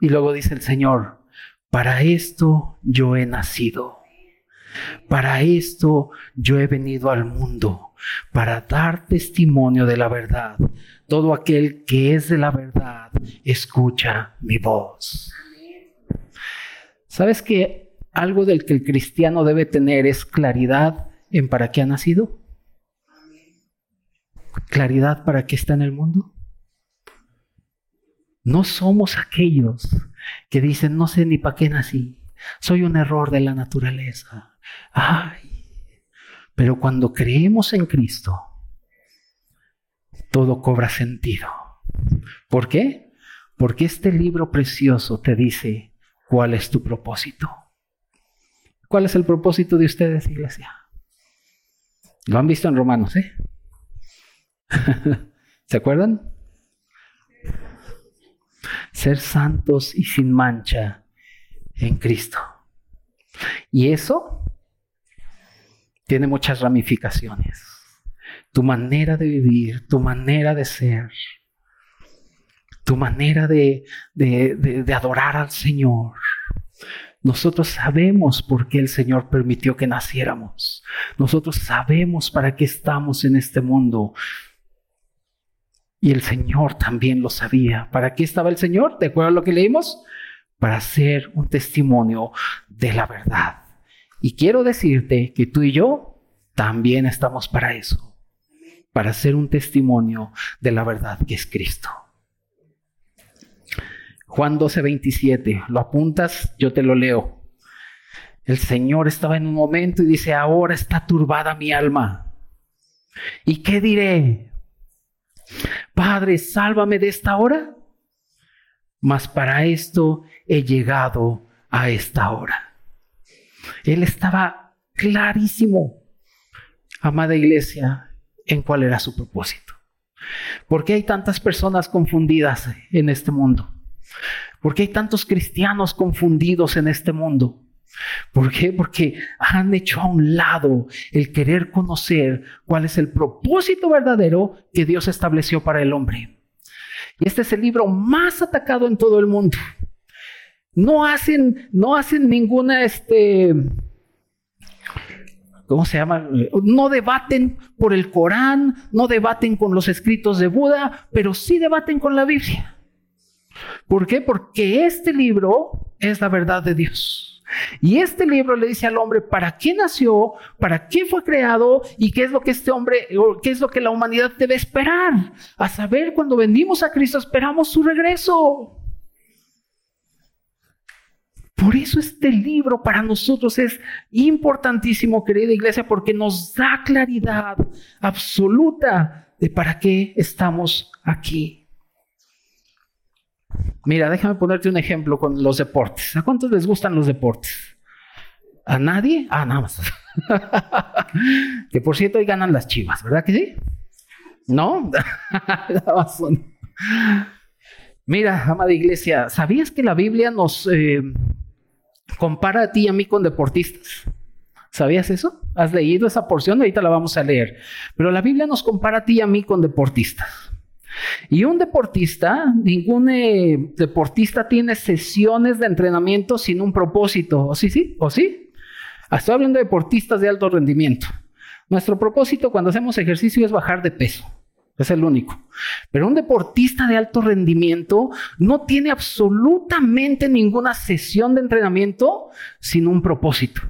Y luego dice el Señor, para esto yo he nacido. Para esto yo he venido al mundo para dar testimonio de la verdad. Todo aquel que es de la verdad, escucha mi voz. ¿Sabes que algo del que el cristiano debe tener es claridad en para qué ha nacido? Claridad para qué está en el mundo. No somos aquellos que dicen, no sé ni para qué nací, soy un error de la naturaleza. Ay, pero cuando creemos en Cristo, todo cobra sentido. ¿Por qué? Porque este libro precioso te dice cuál es tu propósito. ¿Cuál es el propósito de ustedes, iglesia? Lo han visto en Romanos, ¿eh? ¿Se acuerdan? Ser santos y sin mancha en Cristo. Y eso tiene muchas ramificaciones. Tu manera de vivir, tu manera de ser, tu manera de, de, adorar al Señor. Nosotros sabemos por qué el Señor permitió que naciéramos. Nosotros sabemos para qué estamos en este mundo. Y el Señor también lo sabía. ¿Para qué estaba el Señor? ¿De acuerdo a lo que leímos? Para ser un testimonio de la verdad. Y quiero decirte que tú y yo también estamos para eso. Para ser un testimonio de la verdad que es Cristo. Juan 12, 27. Lo apuntas, yo te lo leo. El Señor estaba en un momento y dice, ahora está turbada mi alma. ¿Y qué diré? Padre, sálvame de esta hora. Mas para esto he llegado a esta hora. Él estaba clarísimo, amada iglesia, en cuál era su propósito. ¿Por qué hay tantas personas confundidas en este mundo? ¿Por qué hay tantos cristianos confundidos en este mundo? ¿Por qué? Porque han hecho a un lado el querer conocer cuál es el propósito verdadero que Dios estableció para el hombre. Y este es el libro más atacado en todo el mundo. No hacen, no hacen ninguna, este, ¿cómo se llama? No debaten por el Corán, no debaten con los escritos de Buda, pero sí debaten con la Biblia. ¿Por qué? Porque este libro es la verdad de Dios. Y este libro le dice al hombre para qué nació, para qué fue creado y qué es lo que este hombre, qué es lo que la humanidad debe esperar. A saber, cuando venimos a Cristo esperamos su regreso. Por eso este libro para nosotros es importantísimo, querida iglesia, porque nos da claridad absoluta de para qué estamos aquí. Mira, déjame ponerte un ejemplo con los deportes. ¿A cuántos les gustan los deportes? ¿A nadie? Ah, nada más. que por cierto, hoy ganan las chivas, ¿verdad que sí? ¿No? Mira, amada iglesia, ¿sabías que la Biblia nos eh, compara a ti y a mí con deportistas? ¿Sabías eso? ¿Has leído esa porción? Ahorita la vamos a leer. Pero la Biblia nos compara a ti y a mí con deportistas. Y un deportista, ningún eh, deportista tiene sesiones de entrenamiento sin un propósito. ¿O sí, sí? ¿O sí? Estoy hablando de deportistas de alto rendimiento. Nuestro propósito cuando hacemos ejercicio es bajar de peso. Es el único. Pero un deportista de alto rendimiento no tiene absolutamente ninguna sesión de entrenamiento sin un propósito.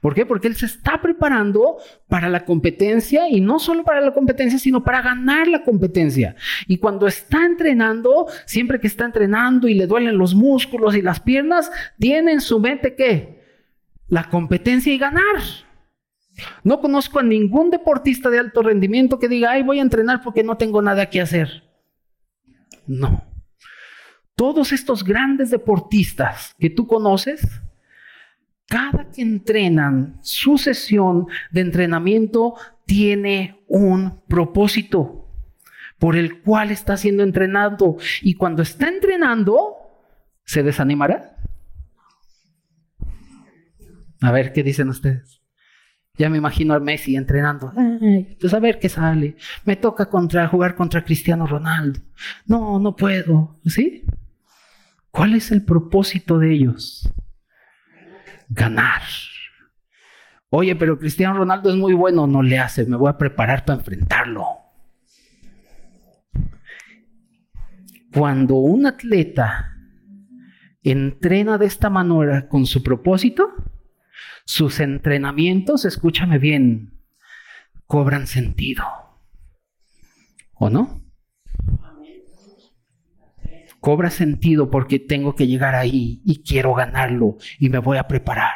¿Por qué? Porque él se está preparando para la competencia y no solo para la competencia, sino para ganar la competencia. Y cuando está entrenando, siempre que está entrenando y le duelen los músculos y las piernas, tiene en su mente qué? La competencia y ganar. No conozco a ningún deportista de alto rendimiento que diga, ay, voy a entrenar porque no tengo nada que hacer. No. Todos estos grandes deportistas que tú conoces, cada que entrenan, su sesión de entrenamiento tiene un propósito por el cual está siendo entrenado. Y cuando está entrenando, ¿se desanimará? A ver, ¿qué dicen ustedes? Ya me imagino a Messi entrenando. pues a ver qué sale. Me toca jugar contra Cristiano Ronaldo. No, no puedo. ¿Sí? ¿Cuál es el propósito de ellos? ganar. Oye, pero Cristiano Ronaldo es muy bueno, no le hace, me voy a preparar para enfrentarlo. Cuando un atleta entrena de esta manera con su propósito, sus entrenamientos, escúchame bien, cobran sentido. ¿O no? cobra sentido porque tengo que llegar ahí y quiero ganarlo y me voy a preparar.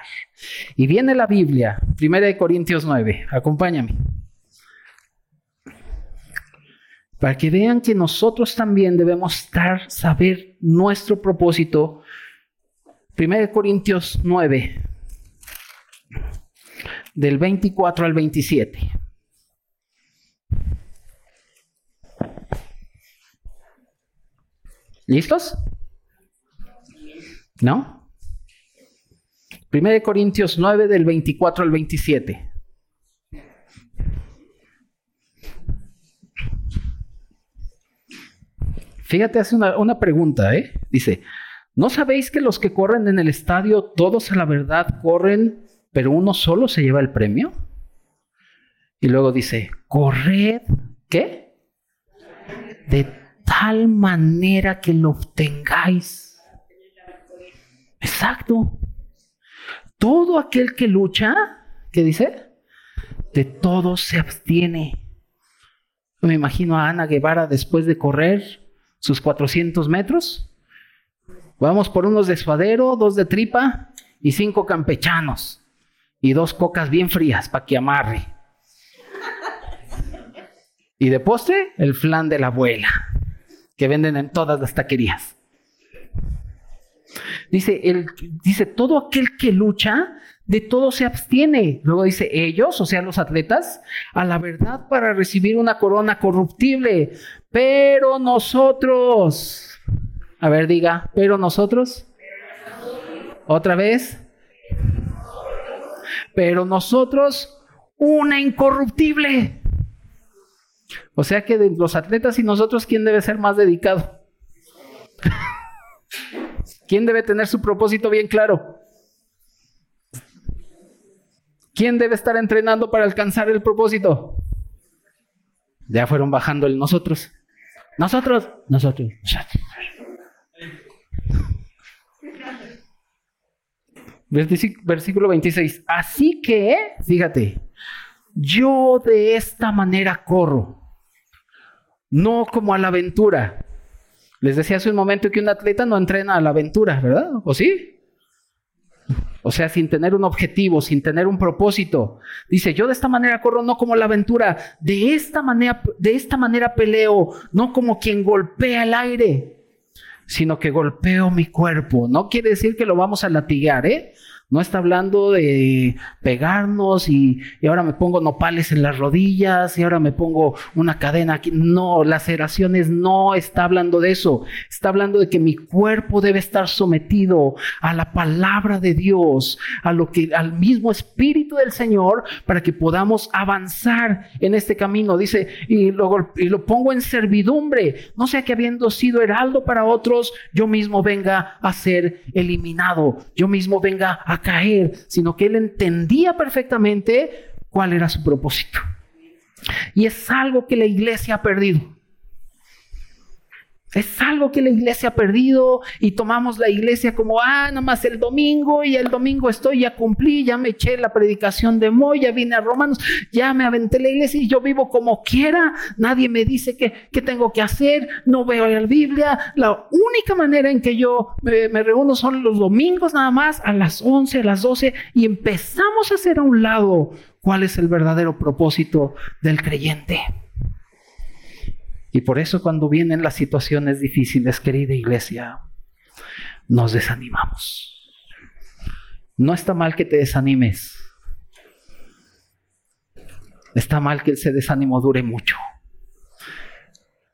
Y viene la Biblia, 1 Corintios 9, acompáñame. Para que vean que nosotros también debemos estar, saber nuestro propósito. 1 Corintios 9, del 24 al 27. ¿Listos? ¿No? 1 Corintios 9 del 24 al 27. Fíjate, hace una, una pregunta, ¿eh? Dice, ¿no sabéis que los que corren en el estadio, todos a la verdad corren, pero uno solo se lleva el premio? Y luego dice, corred, ¿qué? De tal manera que lo obtengáis. Exacto. Todo aquel que lucha, ¿qué dice? De todo se abstiene. Me imagino a Ana Guevara después de correr sus 400 metros. Vamos por unos de suadero, dos de tripa y cinco campechanos. Y dos cocas bien frías para que amarre. Y de postre, el flan de la abuela, que venden en todas las taquerías. Dice, el, dice, todo aquel que lucha, de todo se abstiene. Luego dice, ellos, o sea, los atletas, a la verdad para recibir una corona corruptible. Pero nosotros, a ver, diga, pero nosotros, otra vez, pero nosotros, una incorruptible. O sea que de los atletas y nosotros, ¿quién debe ser más dedicado? ¿Quién debe tener su propósito bien claro? ¿Quién debe estar entrenando para alcanzar el propósito? Ya fueron bajando el nosotros. Nosotros, nosotros, Versículo 26. Así que, fíjate, yo de esta manera corro, no como a la aventura. Les decía hace un momento que un atleta no entrena a la aventura, ¿verdad? ¿O sí? O sea, sin tener un objetivo, sin tener un propósito. Dice, yo de esta manera corro no como la aventura, de esta manera, de esta manera peleo, no como quien golpea el aire, sino que golpeo mi cuerpo. No quiere decir que lo vamos a latigar, ¿eh? No está hablando de pegarnos y, ahora me pongo nopales en las rodillas y ahora me pongo una cadena aquí. No, laceraciones no está hablando de eso. Está hablando de que mi cuerpo debe estar sometido a la palabra de Dios, a lo que, al mismo Espíritu del Señor para que podamos avanzar en este camino. Dice, y lo, y lo pongo en servidumbre. No sea que habiendo sido heraldo para otros, yo mismo venga a ser eliminado. Yo mismo venga a caer, sino que él entendía perfectamente cuál era su propósito. Y es algo que la iglesia ha perdido. Es algo que la iglesia ha perdido y tomamos la iglesia como, ah, nada más el domingo y el domingo estoy, ya cumplí, ya me eché la predicación de Moy, ya vine a Romanos, ya me aventé la iglesia y yo vivo como quiera, nadie me dice qué, tengo que hacer, no veo la Biblia. La única manera en que yo me, me reúno son los domingos nada más, a las 11, a las 12 y empezamos a hacer a un lado cuál es el verdadero propósito del creyente. Y por eso cuando vienen las situaciones difíciles, querida iglesia, nos desanimamos. No está mal que te desanimes. Está mal que ese desánimo dure mucho.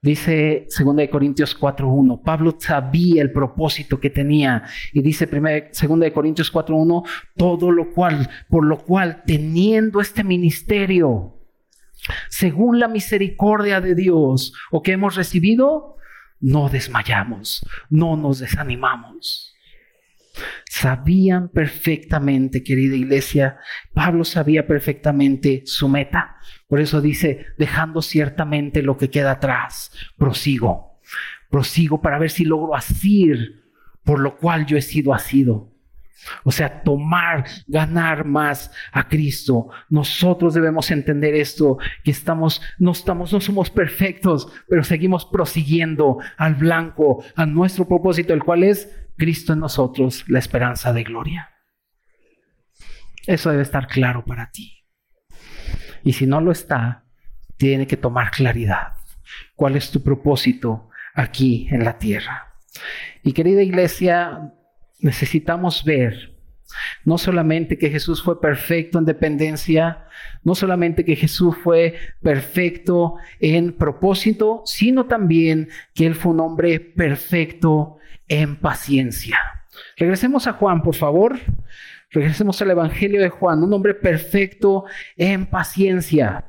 Dice 2 Corintios 4.1, Pablo sabía el propósito que tenía y dice 2 Corintios 4.1, todo lo cual, por lo cual teniendo este ministerio, según la misericordia de Dios o que hemos recibido, no desmayamos, no nos desanimamos. Sabían perfectamente, querida iglesia, Pablo sabía perfectamente su meta. Por eso dice, dejando ciertamente lo que queda atrás, prosigo, prosigo para ver si logro asir por lo cual yo he sido asido. O sea, tomar, ganar más a Cristo. Nosotros debemos entender esto, que estamos, no estamos, no somos perfectos, pero seguimos prosiguiendo al blanco, a nuestro propósito, el cual es Cristo en nosotros, la esperanza de gloria. Eso debe estar claro para ti. Y si no lo está, tiene que tomar claridad. ¿Cuál es tu propósito aquí en la tierra? Y querida iglesia, necesitamos ver no solamente que Jesús fue perfecto en dependencia, no solamente que Jesús fue perfecto en propósito, sino también que Él fue un hombre perfecto en paciencia. Regresemos a Juan, por favor. Regresemos al Evangelio de Juan, un hombre perfecto en paciencia.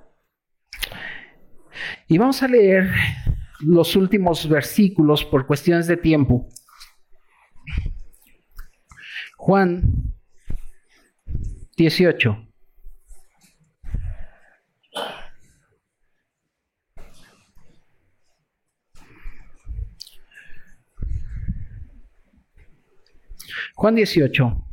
Y vamos a leer los últimos versículos por cuestiones de tiempo. Juan 18. Juan 18.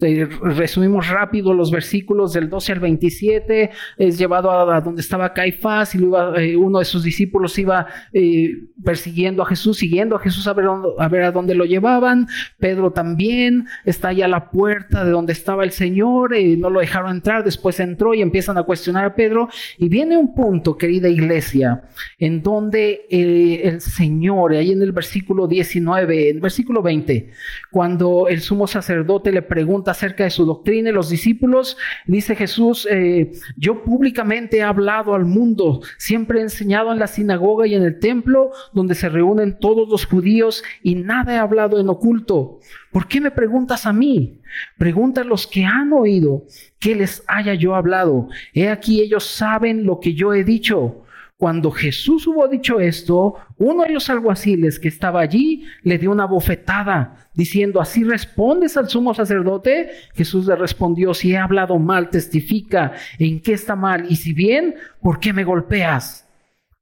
Resumimos rápido los versículos del 12 al 27. Es llevado a, donde estaba Caifás y eh, uno de sus discípulos iba eh, persiguiendo a Jesús, siguiendo a Jesús a ver, a dónde lo llevaban. Pedro también está allá a la puerta de donde estaba el Señor. y eh, no lo dejaron entrar. Después entró y empiezan a cuestionar a Pedro. Y viene un punto, querida iglesia, en donde el Señor, ahí en el versículo 19, en el versículo 20, cuando el sumo sacerdote le pregunta acerca de su doctrina y los discípulos, dice Jesús, eh, yo públicamente he hablado al mundo, siempre he enseñado en la sinagoga y en el templo donde se reúnen todos los judíos y nada he hablado en oculto. ¿Por qué me preguntas a mí? Pregunta a los que han oído que les haya yo hablado. He aquí ellos saben lo que yo he dicho. Cuando Jesús hubo dicho esto, uno de los alguaciles que estaba allí le dio una bofetada, diciendo, ¿así respondes al sumo sacerdote? Jesús le respondió, si he hablado mal, testifica en qué está mal, y si bien, ¿por qué me golpeas?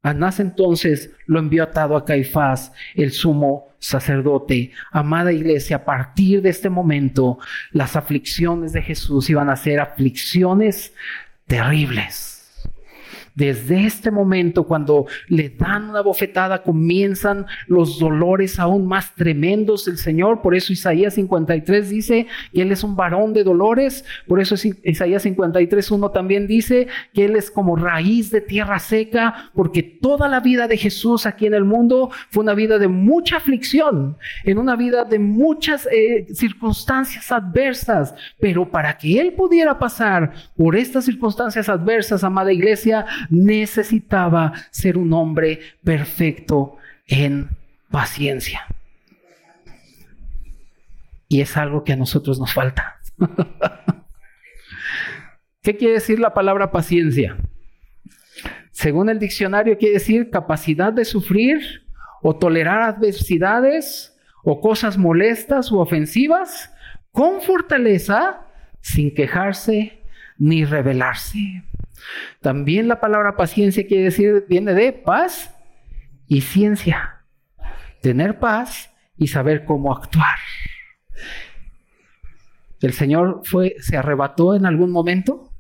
Anás entonces lo envió atado a Caifás, el sumo sacerdote. Amada iglesia, a partir de este momento, las aflicciones de Jesús iban a ser aflicciones terribles desde este momento, cuando le dan una bofetada, comienzan los dolores aún más tremendos del Señor. Por eso Isaías 53 dice que Él es un varón de dolores. Por eso Isaías 53, 1 también dice que Él es como raíz de tierra seca, porque toda la vida de Jesús aquí en el mundo fue una vida de mucha aflicción, en una vida de muchas eh, circunstancias adversas. Pero para que Él pudiera pasar por estas circunstancias adversas, amada iglesia, necesitaba ser un hombre perfecto en paciencia. Y es algo que a nosotros nos falta. ¿Qué quiere decir la palabra paciencia? Según el diccionario quiere decir capacidad de sufrir o tolerar adversidades o cosas molestas u ofensivas con fortaleza sin quejarse ni rebelarse. También la palabra paciencia quiere decir, viene de paz y ciencia. Tener paz y saber cómo actuar. El Señor fue, se arrebató en algún momento.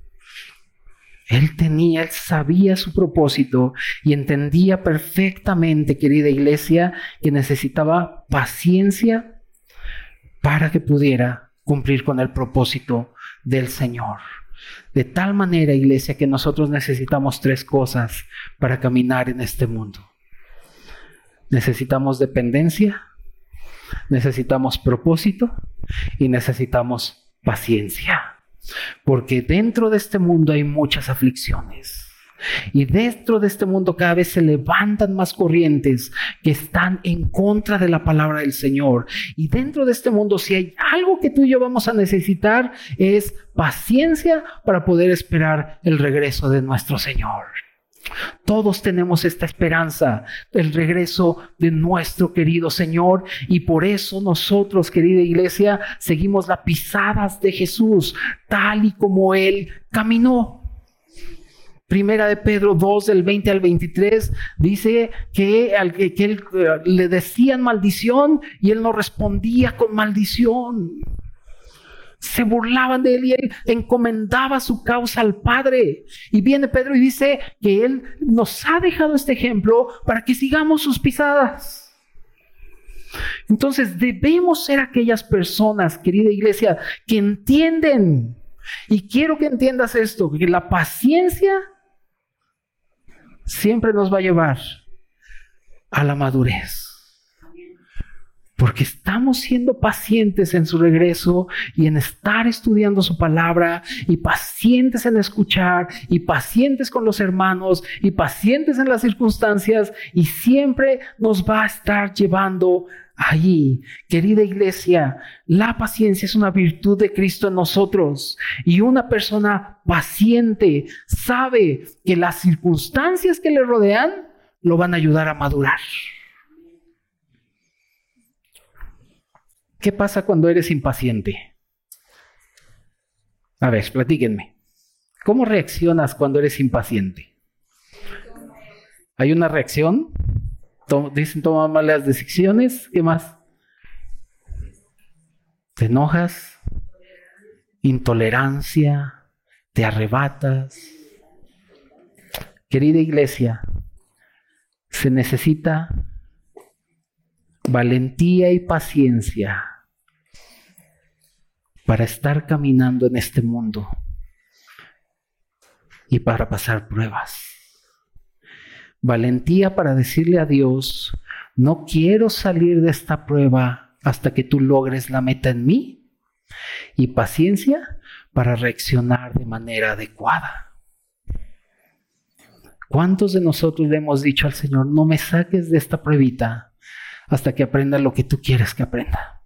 Él tenía, él sabía su propósito y entendía perfectamente, querida iglesia, que necesitaba paciencia para que pudiera cumplir con el propósito del Señor. De tal manera, iglesia, que nosotros necesitamos tres cosas para caminar en este mundo. Necesitamos dependencia, necesitamos propósito y necesitamos paciencia. Porque dentro de este mundo hay muchas aflicciones. Y dentro de este mundo cada vez se levantan más corrientes que están en contra de la palabra del Señor. Y dentro de este mundo, si hay algo que tú y yo vamos a necesitar, es paciencia para poder esperar el regreso de nuestro Señor. Todos tenemos esta esperanza del regreso de nuestro querido Señor y por eso nosotros, querida iglesia, seguimos las pisadas de Jesús tal y como Él caminó. Primera de Pedro 2, del 20 al 23, dice que, al, que, él, eh, le decían maldición y él no respondía con maldición. Se burlaban de él y él encomendaba su causa al Padre. Y viene Pedro y dice que él nos ha dejado este ejemplo para que sigamos sus pisadas. Entonces debemos ser aquellas personas, querida iglesia, que entienden. Y quiero que entiendas esto, que la paciencia siempre nos va a llevar a la madurez. porque estamos siendo pacientes en su regreso y en estar estudiando su palabra y pacientes en escuchar y pacientes con los hermanos y pacientes en las circunstancias y siempre nos va a estar llevando allí. Querida iglesia, la paciencia es una virtud de Cristo en nosotros y una persona paciente sabe que las circunstancias que le rodean lo van a ayudar a madurar. ¿Qué pasa cuando eres impaciente? A ver, platíquenme. ¿Cómo reaccionas cuando eres impaciente? ¿Hay una reacción? Dicen toma malas decisiones. ¿Qué más? ¿Te enojas? Intolerancia. ¿Te arrebatas? Querida iglesia, se necesita valentía y paciencia para estar caminando en este mundo y para pasar pruebas. Valentía para decirle a Dios, no quiero salir de esta prueba hasta que tú logres la meta en mí. Y paciencia para reaccionar de manera adecuada. ¿Cuántos de nosotros le hemos dicho al Señor, no me saques de esta pruebita hasta que aprenda lo que tú quieres que aprenda?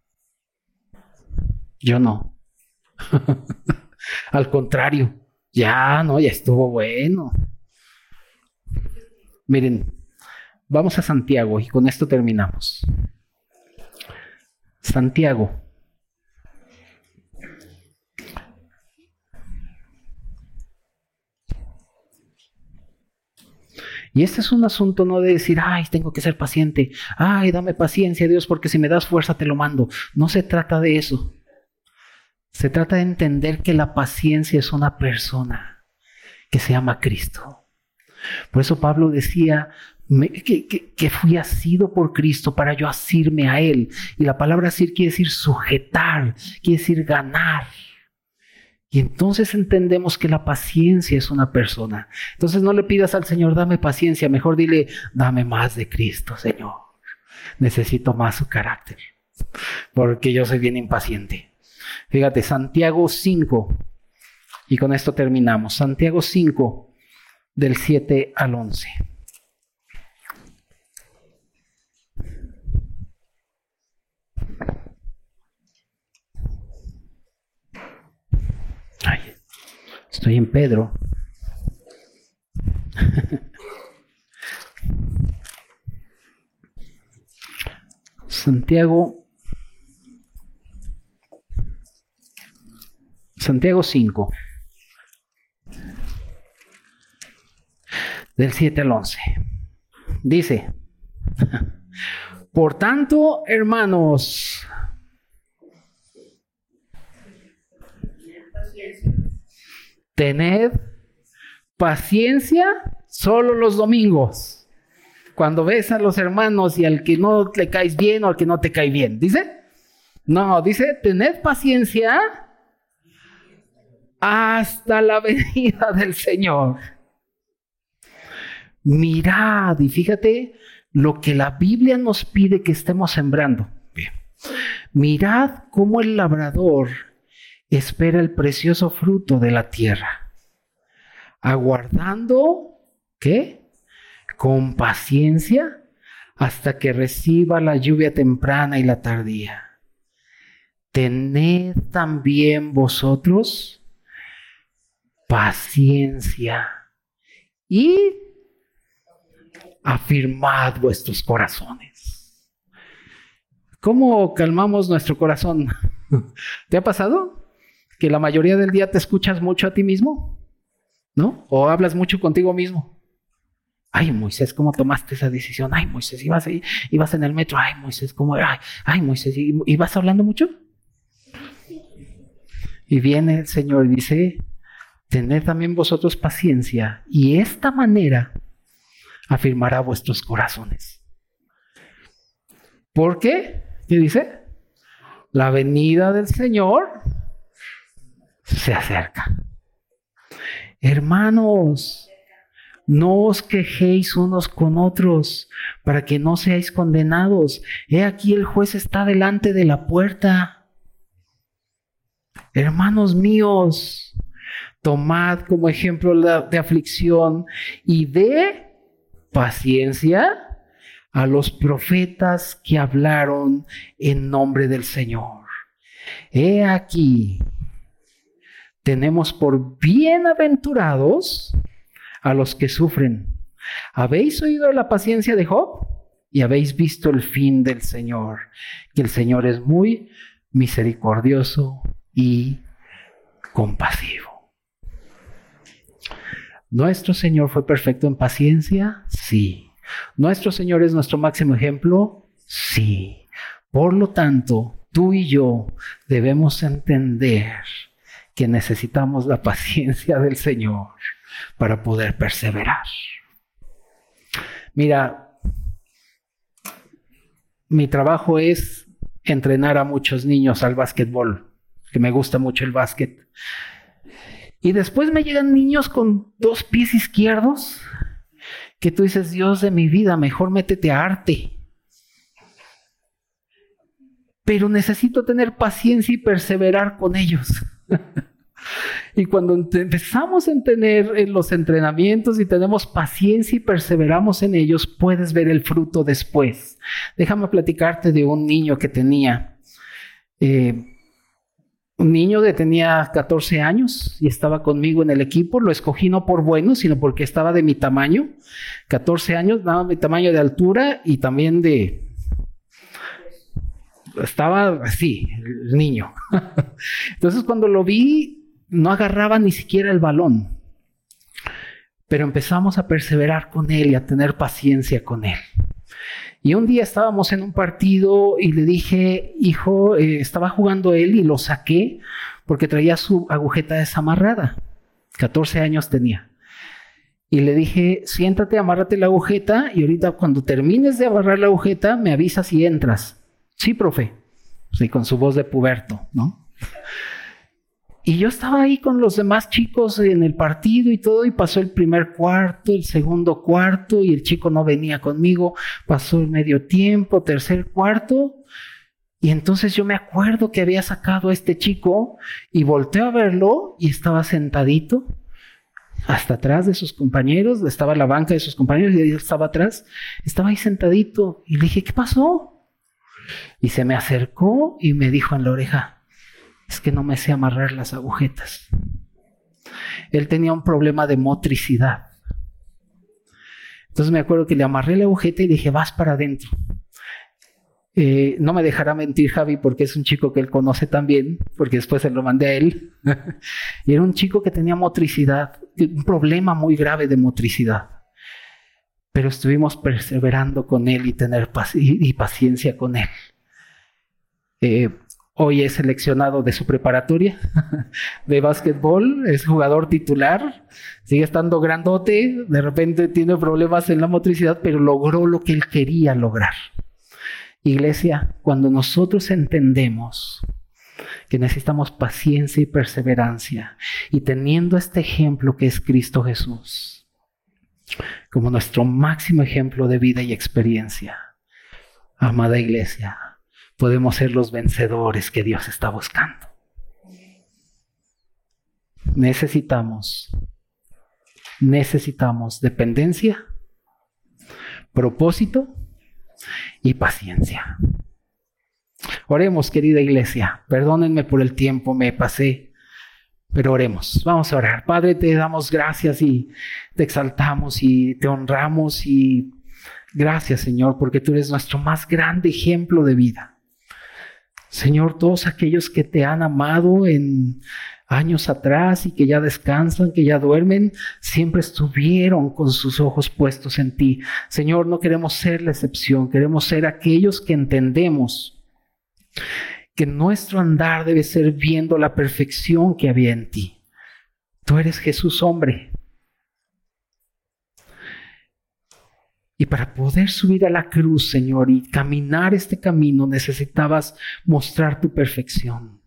Yo no. Al contrario, ya no, ya estuvo bueno. Miren, vamos a Santiago y con esto terminamos. Santiago. Y este es un asunto no de decir, ay, tengo que ser paciente, ay, dame paciencia, Dios, porque si me das fuerza te lo mando. No se trata de eso. Se trata de entender que la paciencia es una persona que se llama Cristo. Por eso Pablo decía que, fui asido por Cristo para yo asirme a Él. Y la palabra asir quiere decir sujetar, quiere decir ganar. Y entonces entendemos que la paciencia es una persona. Entonces no le pidas al Señor, dame paciencia, mejor dile, dame más de Cristo, Señor. Necesito más su carácter, porque yo soy bien impaciente. Fíjate, Santiago 5, y con esto terminamos. Santiago 5, del 7 al 11. Ay, estoy en Pedro. Santiago Santiago 5, del 7 al 11. Dice, por tanto, hermanos, tened paciencia solo los domingos. Cuando ves a los hermanos y al que no le caes bien o al que no te cae bien. ¿Dice? No, dice, tened paciencia hasta la venida del Señor. Mirad y fíjate lo que la Biblia nos pide que estemos sembrando. Mirad cómo el labrador espera el precioso fruto de la tierra, aguardando, ¿qué? Con paciencia hasta que reciba la lluvia temprana y la tardía. Tened también vosotros paciencia y afirmad vuestros corazones. ¿Cómo calmamos nuestro corazón? ¿Te ha pasado que la mayoría del día te escuchas mucho a ti mismo? ¿No? O hablas mucho contigo mismo. Ay, Moisés, ¿cómo tomaste esa decisión? Ay, Moisés, ibas, ahí, ibas en el metro. Ay, Moisés, ¿cómo? Ay, ay Moisés, ¿ibas hablando mucho? Y viene el Señor y dice, tened también vosotros paciencia y esta manera afirmará vuestros corazones. ¿Por qué? ¿Qué dice? La venida del Señor se acerca. Hermanos, No os quejéis unos con otros para que no seáis condenados. He aquí el juez está delante de la puerta. Hermanos míos, tomad como ejemplo de aflicción y de paciencia a los profetas que hablaron en nombre del Señor. He aquí, tenemos por bienaventurados a los que sufren. ¿Habéis oído la paciencia de Job? Y habéis visto el fin del Señor, que el Señor es muy misericordioso y compasivo. ¿Nuestro Señor fue perfecto en paciencia? Sí. ¿Nuestro Señor es nuestro máximo ejemplo? Sí. Por lo tanto, tú y yo debemos entender que necesitamos la paciencia del Señor para poder perseverar. Mira, mi trabajo es entrenar a muchos niños al básquetbol, que me gusta mucho el básquet. Y después me llegan niños con dos pies izquierdos que tú dices, Dios de mi vida, mejor métete a arte. Pero necesito tener paciencia y perseverar con ellos. y cuando empezamos a tener en los entrenamientos y tenemos paciencia y perseveramos en ellos, puedes ver el fruto después. Déjame platicarte de un niño que tenía, eh, un niño que tenía 14 años y estaba conmigo en el equipo. Lo escogí no por bueno, sino porque estaba de mi tamaño. 14 años, daba mi tamaño de altura y también de, estaba así, el niño. Entonces cuando lo vi, no agarraba ni siquiera el balón. Pero empezamos a perseverar con él y a tener paciencia con él. Y un día estábamos en un partido y le dije, hijo, eh, estaba jugando él y lo saqué porque traía su agujeta desamarrada. 14 años tenía. Y le dije, siéntate, amárrate la agujeta y ahorita cuando termines de amarrar la agujeta me avisas y entras. Sí, profe. Sí, con su voz de puberto, ¿no? Y yo estaba ahí con los demás chicos en el partido y todo, y pasó el primer cuarto, el segundo cuarto, y el chico no venía conmigo, pasó el medio tiempo, tercer cuarto, y entonces yo me acuerdo que había sacado a este chico y volteé a verlo y estaba sentadito hasta atrás de sus compañeros, estaba la banca de sus compañeros y él estaba atrás, estaba ahí sentadito. Y le dije, ¿qué pasó? Y se me acercó y me dijo en la oreja, es que no me sé amarrar las agujetas. Él tenía un problema de motricidad. Entonces me acuerdo que le amarré la agujeta y dije, vas para adentro. Eh, no me dejará mentir Javi porque es un chico que él conoce también, porque después se lo mandé a él. y era un chico que tenía motricidad, un problema muy grave de motricidad pero estuvimos perseverando con él y tener y paciencia con él. Eh, hoy es seleccionado de su preparatoria de básquetbol, es jugador titular, sigue estando grandote, de repente tiene problemas en la motricidad, pero logró lo que él quería lograr. Iglesia, cuando nosotros entendemos que necesitamos paciencia y perseverancia, y teniendo este ejemplo que es Cristo Jesús, como nuestro máximo ejemplo de vida y experiencia. Amada iglesia, podemos ser los vencedores que Dios está buscando. Necesitamos, necesitamos dependencia, propósito y paciencia. Oremos, querida iglesia. Perdónenme por el tiempo, me pasé. Pero oremos, vamos a orar. Padre, te damos gracias y te exaltamos y te honramos y gracias Señor, porque tú eres nuestro más grande ejemplo de vida. Señor, todos aquellos que te han amado en años atrás y que ya descansan, que ya duermen, siempre estuvieron con sus ojos puestos en ti. Señor, no queremos ser la excepción, queremos ser aquellos que entendemos que nuestro andar debe ser viendo la perfección que había en ti. Tú eres Jesús hombre. Y para poder subir a la cruz, Señor, y caminar este camino, necesitabas mostrar tu perfección.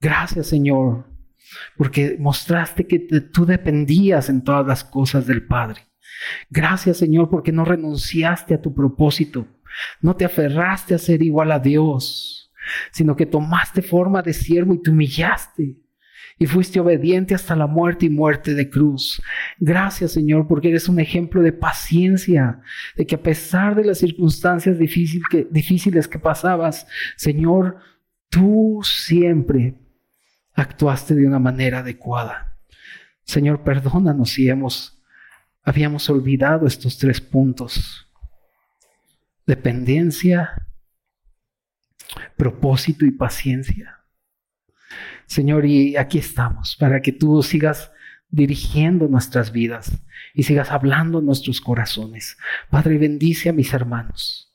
Gracias, Señor, porque mostraste que tú dependías en todas las cosas del Padre. Gracias, Señor, porque no renunciaste a tu propósito. No te aferraste a ser igual a Dios, sino que tomaste forma de siervo y te humillaste y fuiste obediente hasta la muerte y muerte de cruz. Gracias Señor porque eres un ejemplo de paciencia, de que a pesar de las circunstancias difíciles que pasabas, Señor, tú siempre actuaste de una manera adecuada. Señor, perdónanos si hemos, habíamos olvidado estos tres puntos. Dependencia, propósito y paciencia. Señor, y aquí estamos para que tú sigas dirigiendo nuestras vidas y sigas hablando nuestros corazones. Padre, bendice a mis hermanos.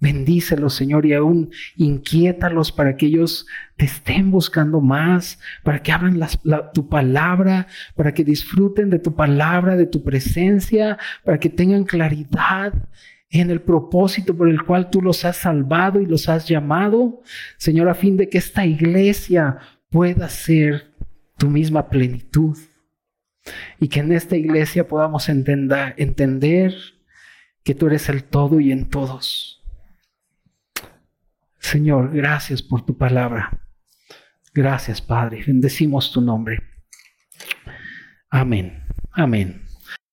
Bendícelos, Señor, y aún inquiétalos para que ellos te estén buscando más, para que abran tu palabra, para que disfruten de tu palabra, de tu presencia, para que tengan claridad en el propósito por el cual tú los has salvado y los has llamado, Señor, a fin de que esta iglesia pueda ser tu misma plenitud y que en esta iglesia podamos entender, que tú eres el todo y en todos. Señor, gracias por tu palabra. Gracias, Padre. Bendecimos tu nombre. Amén. Amén.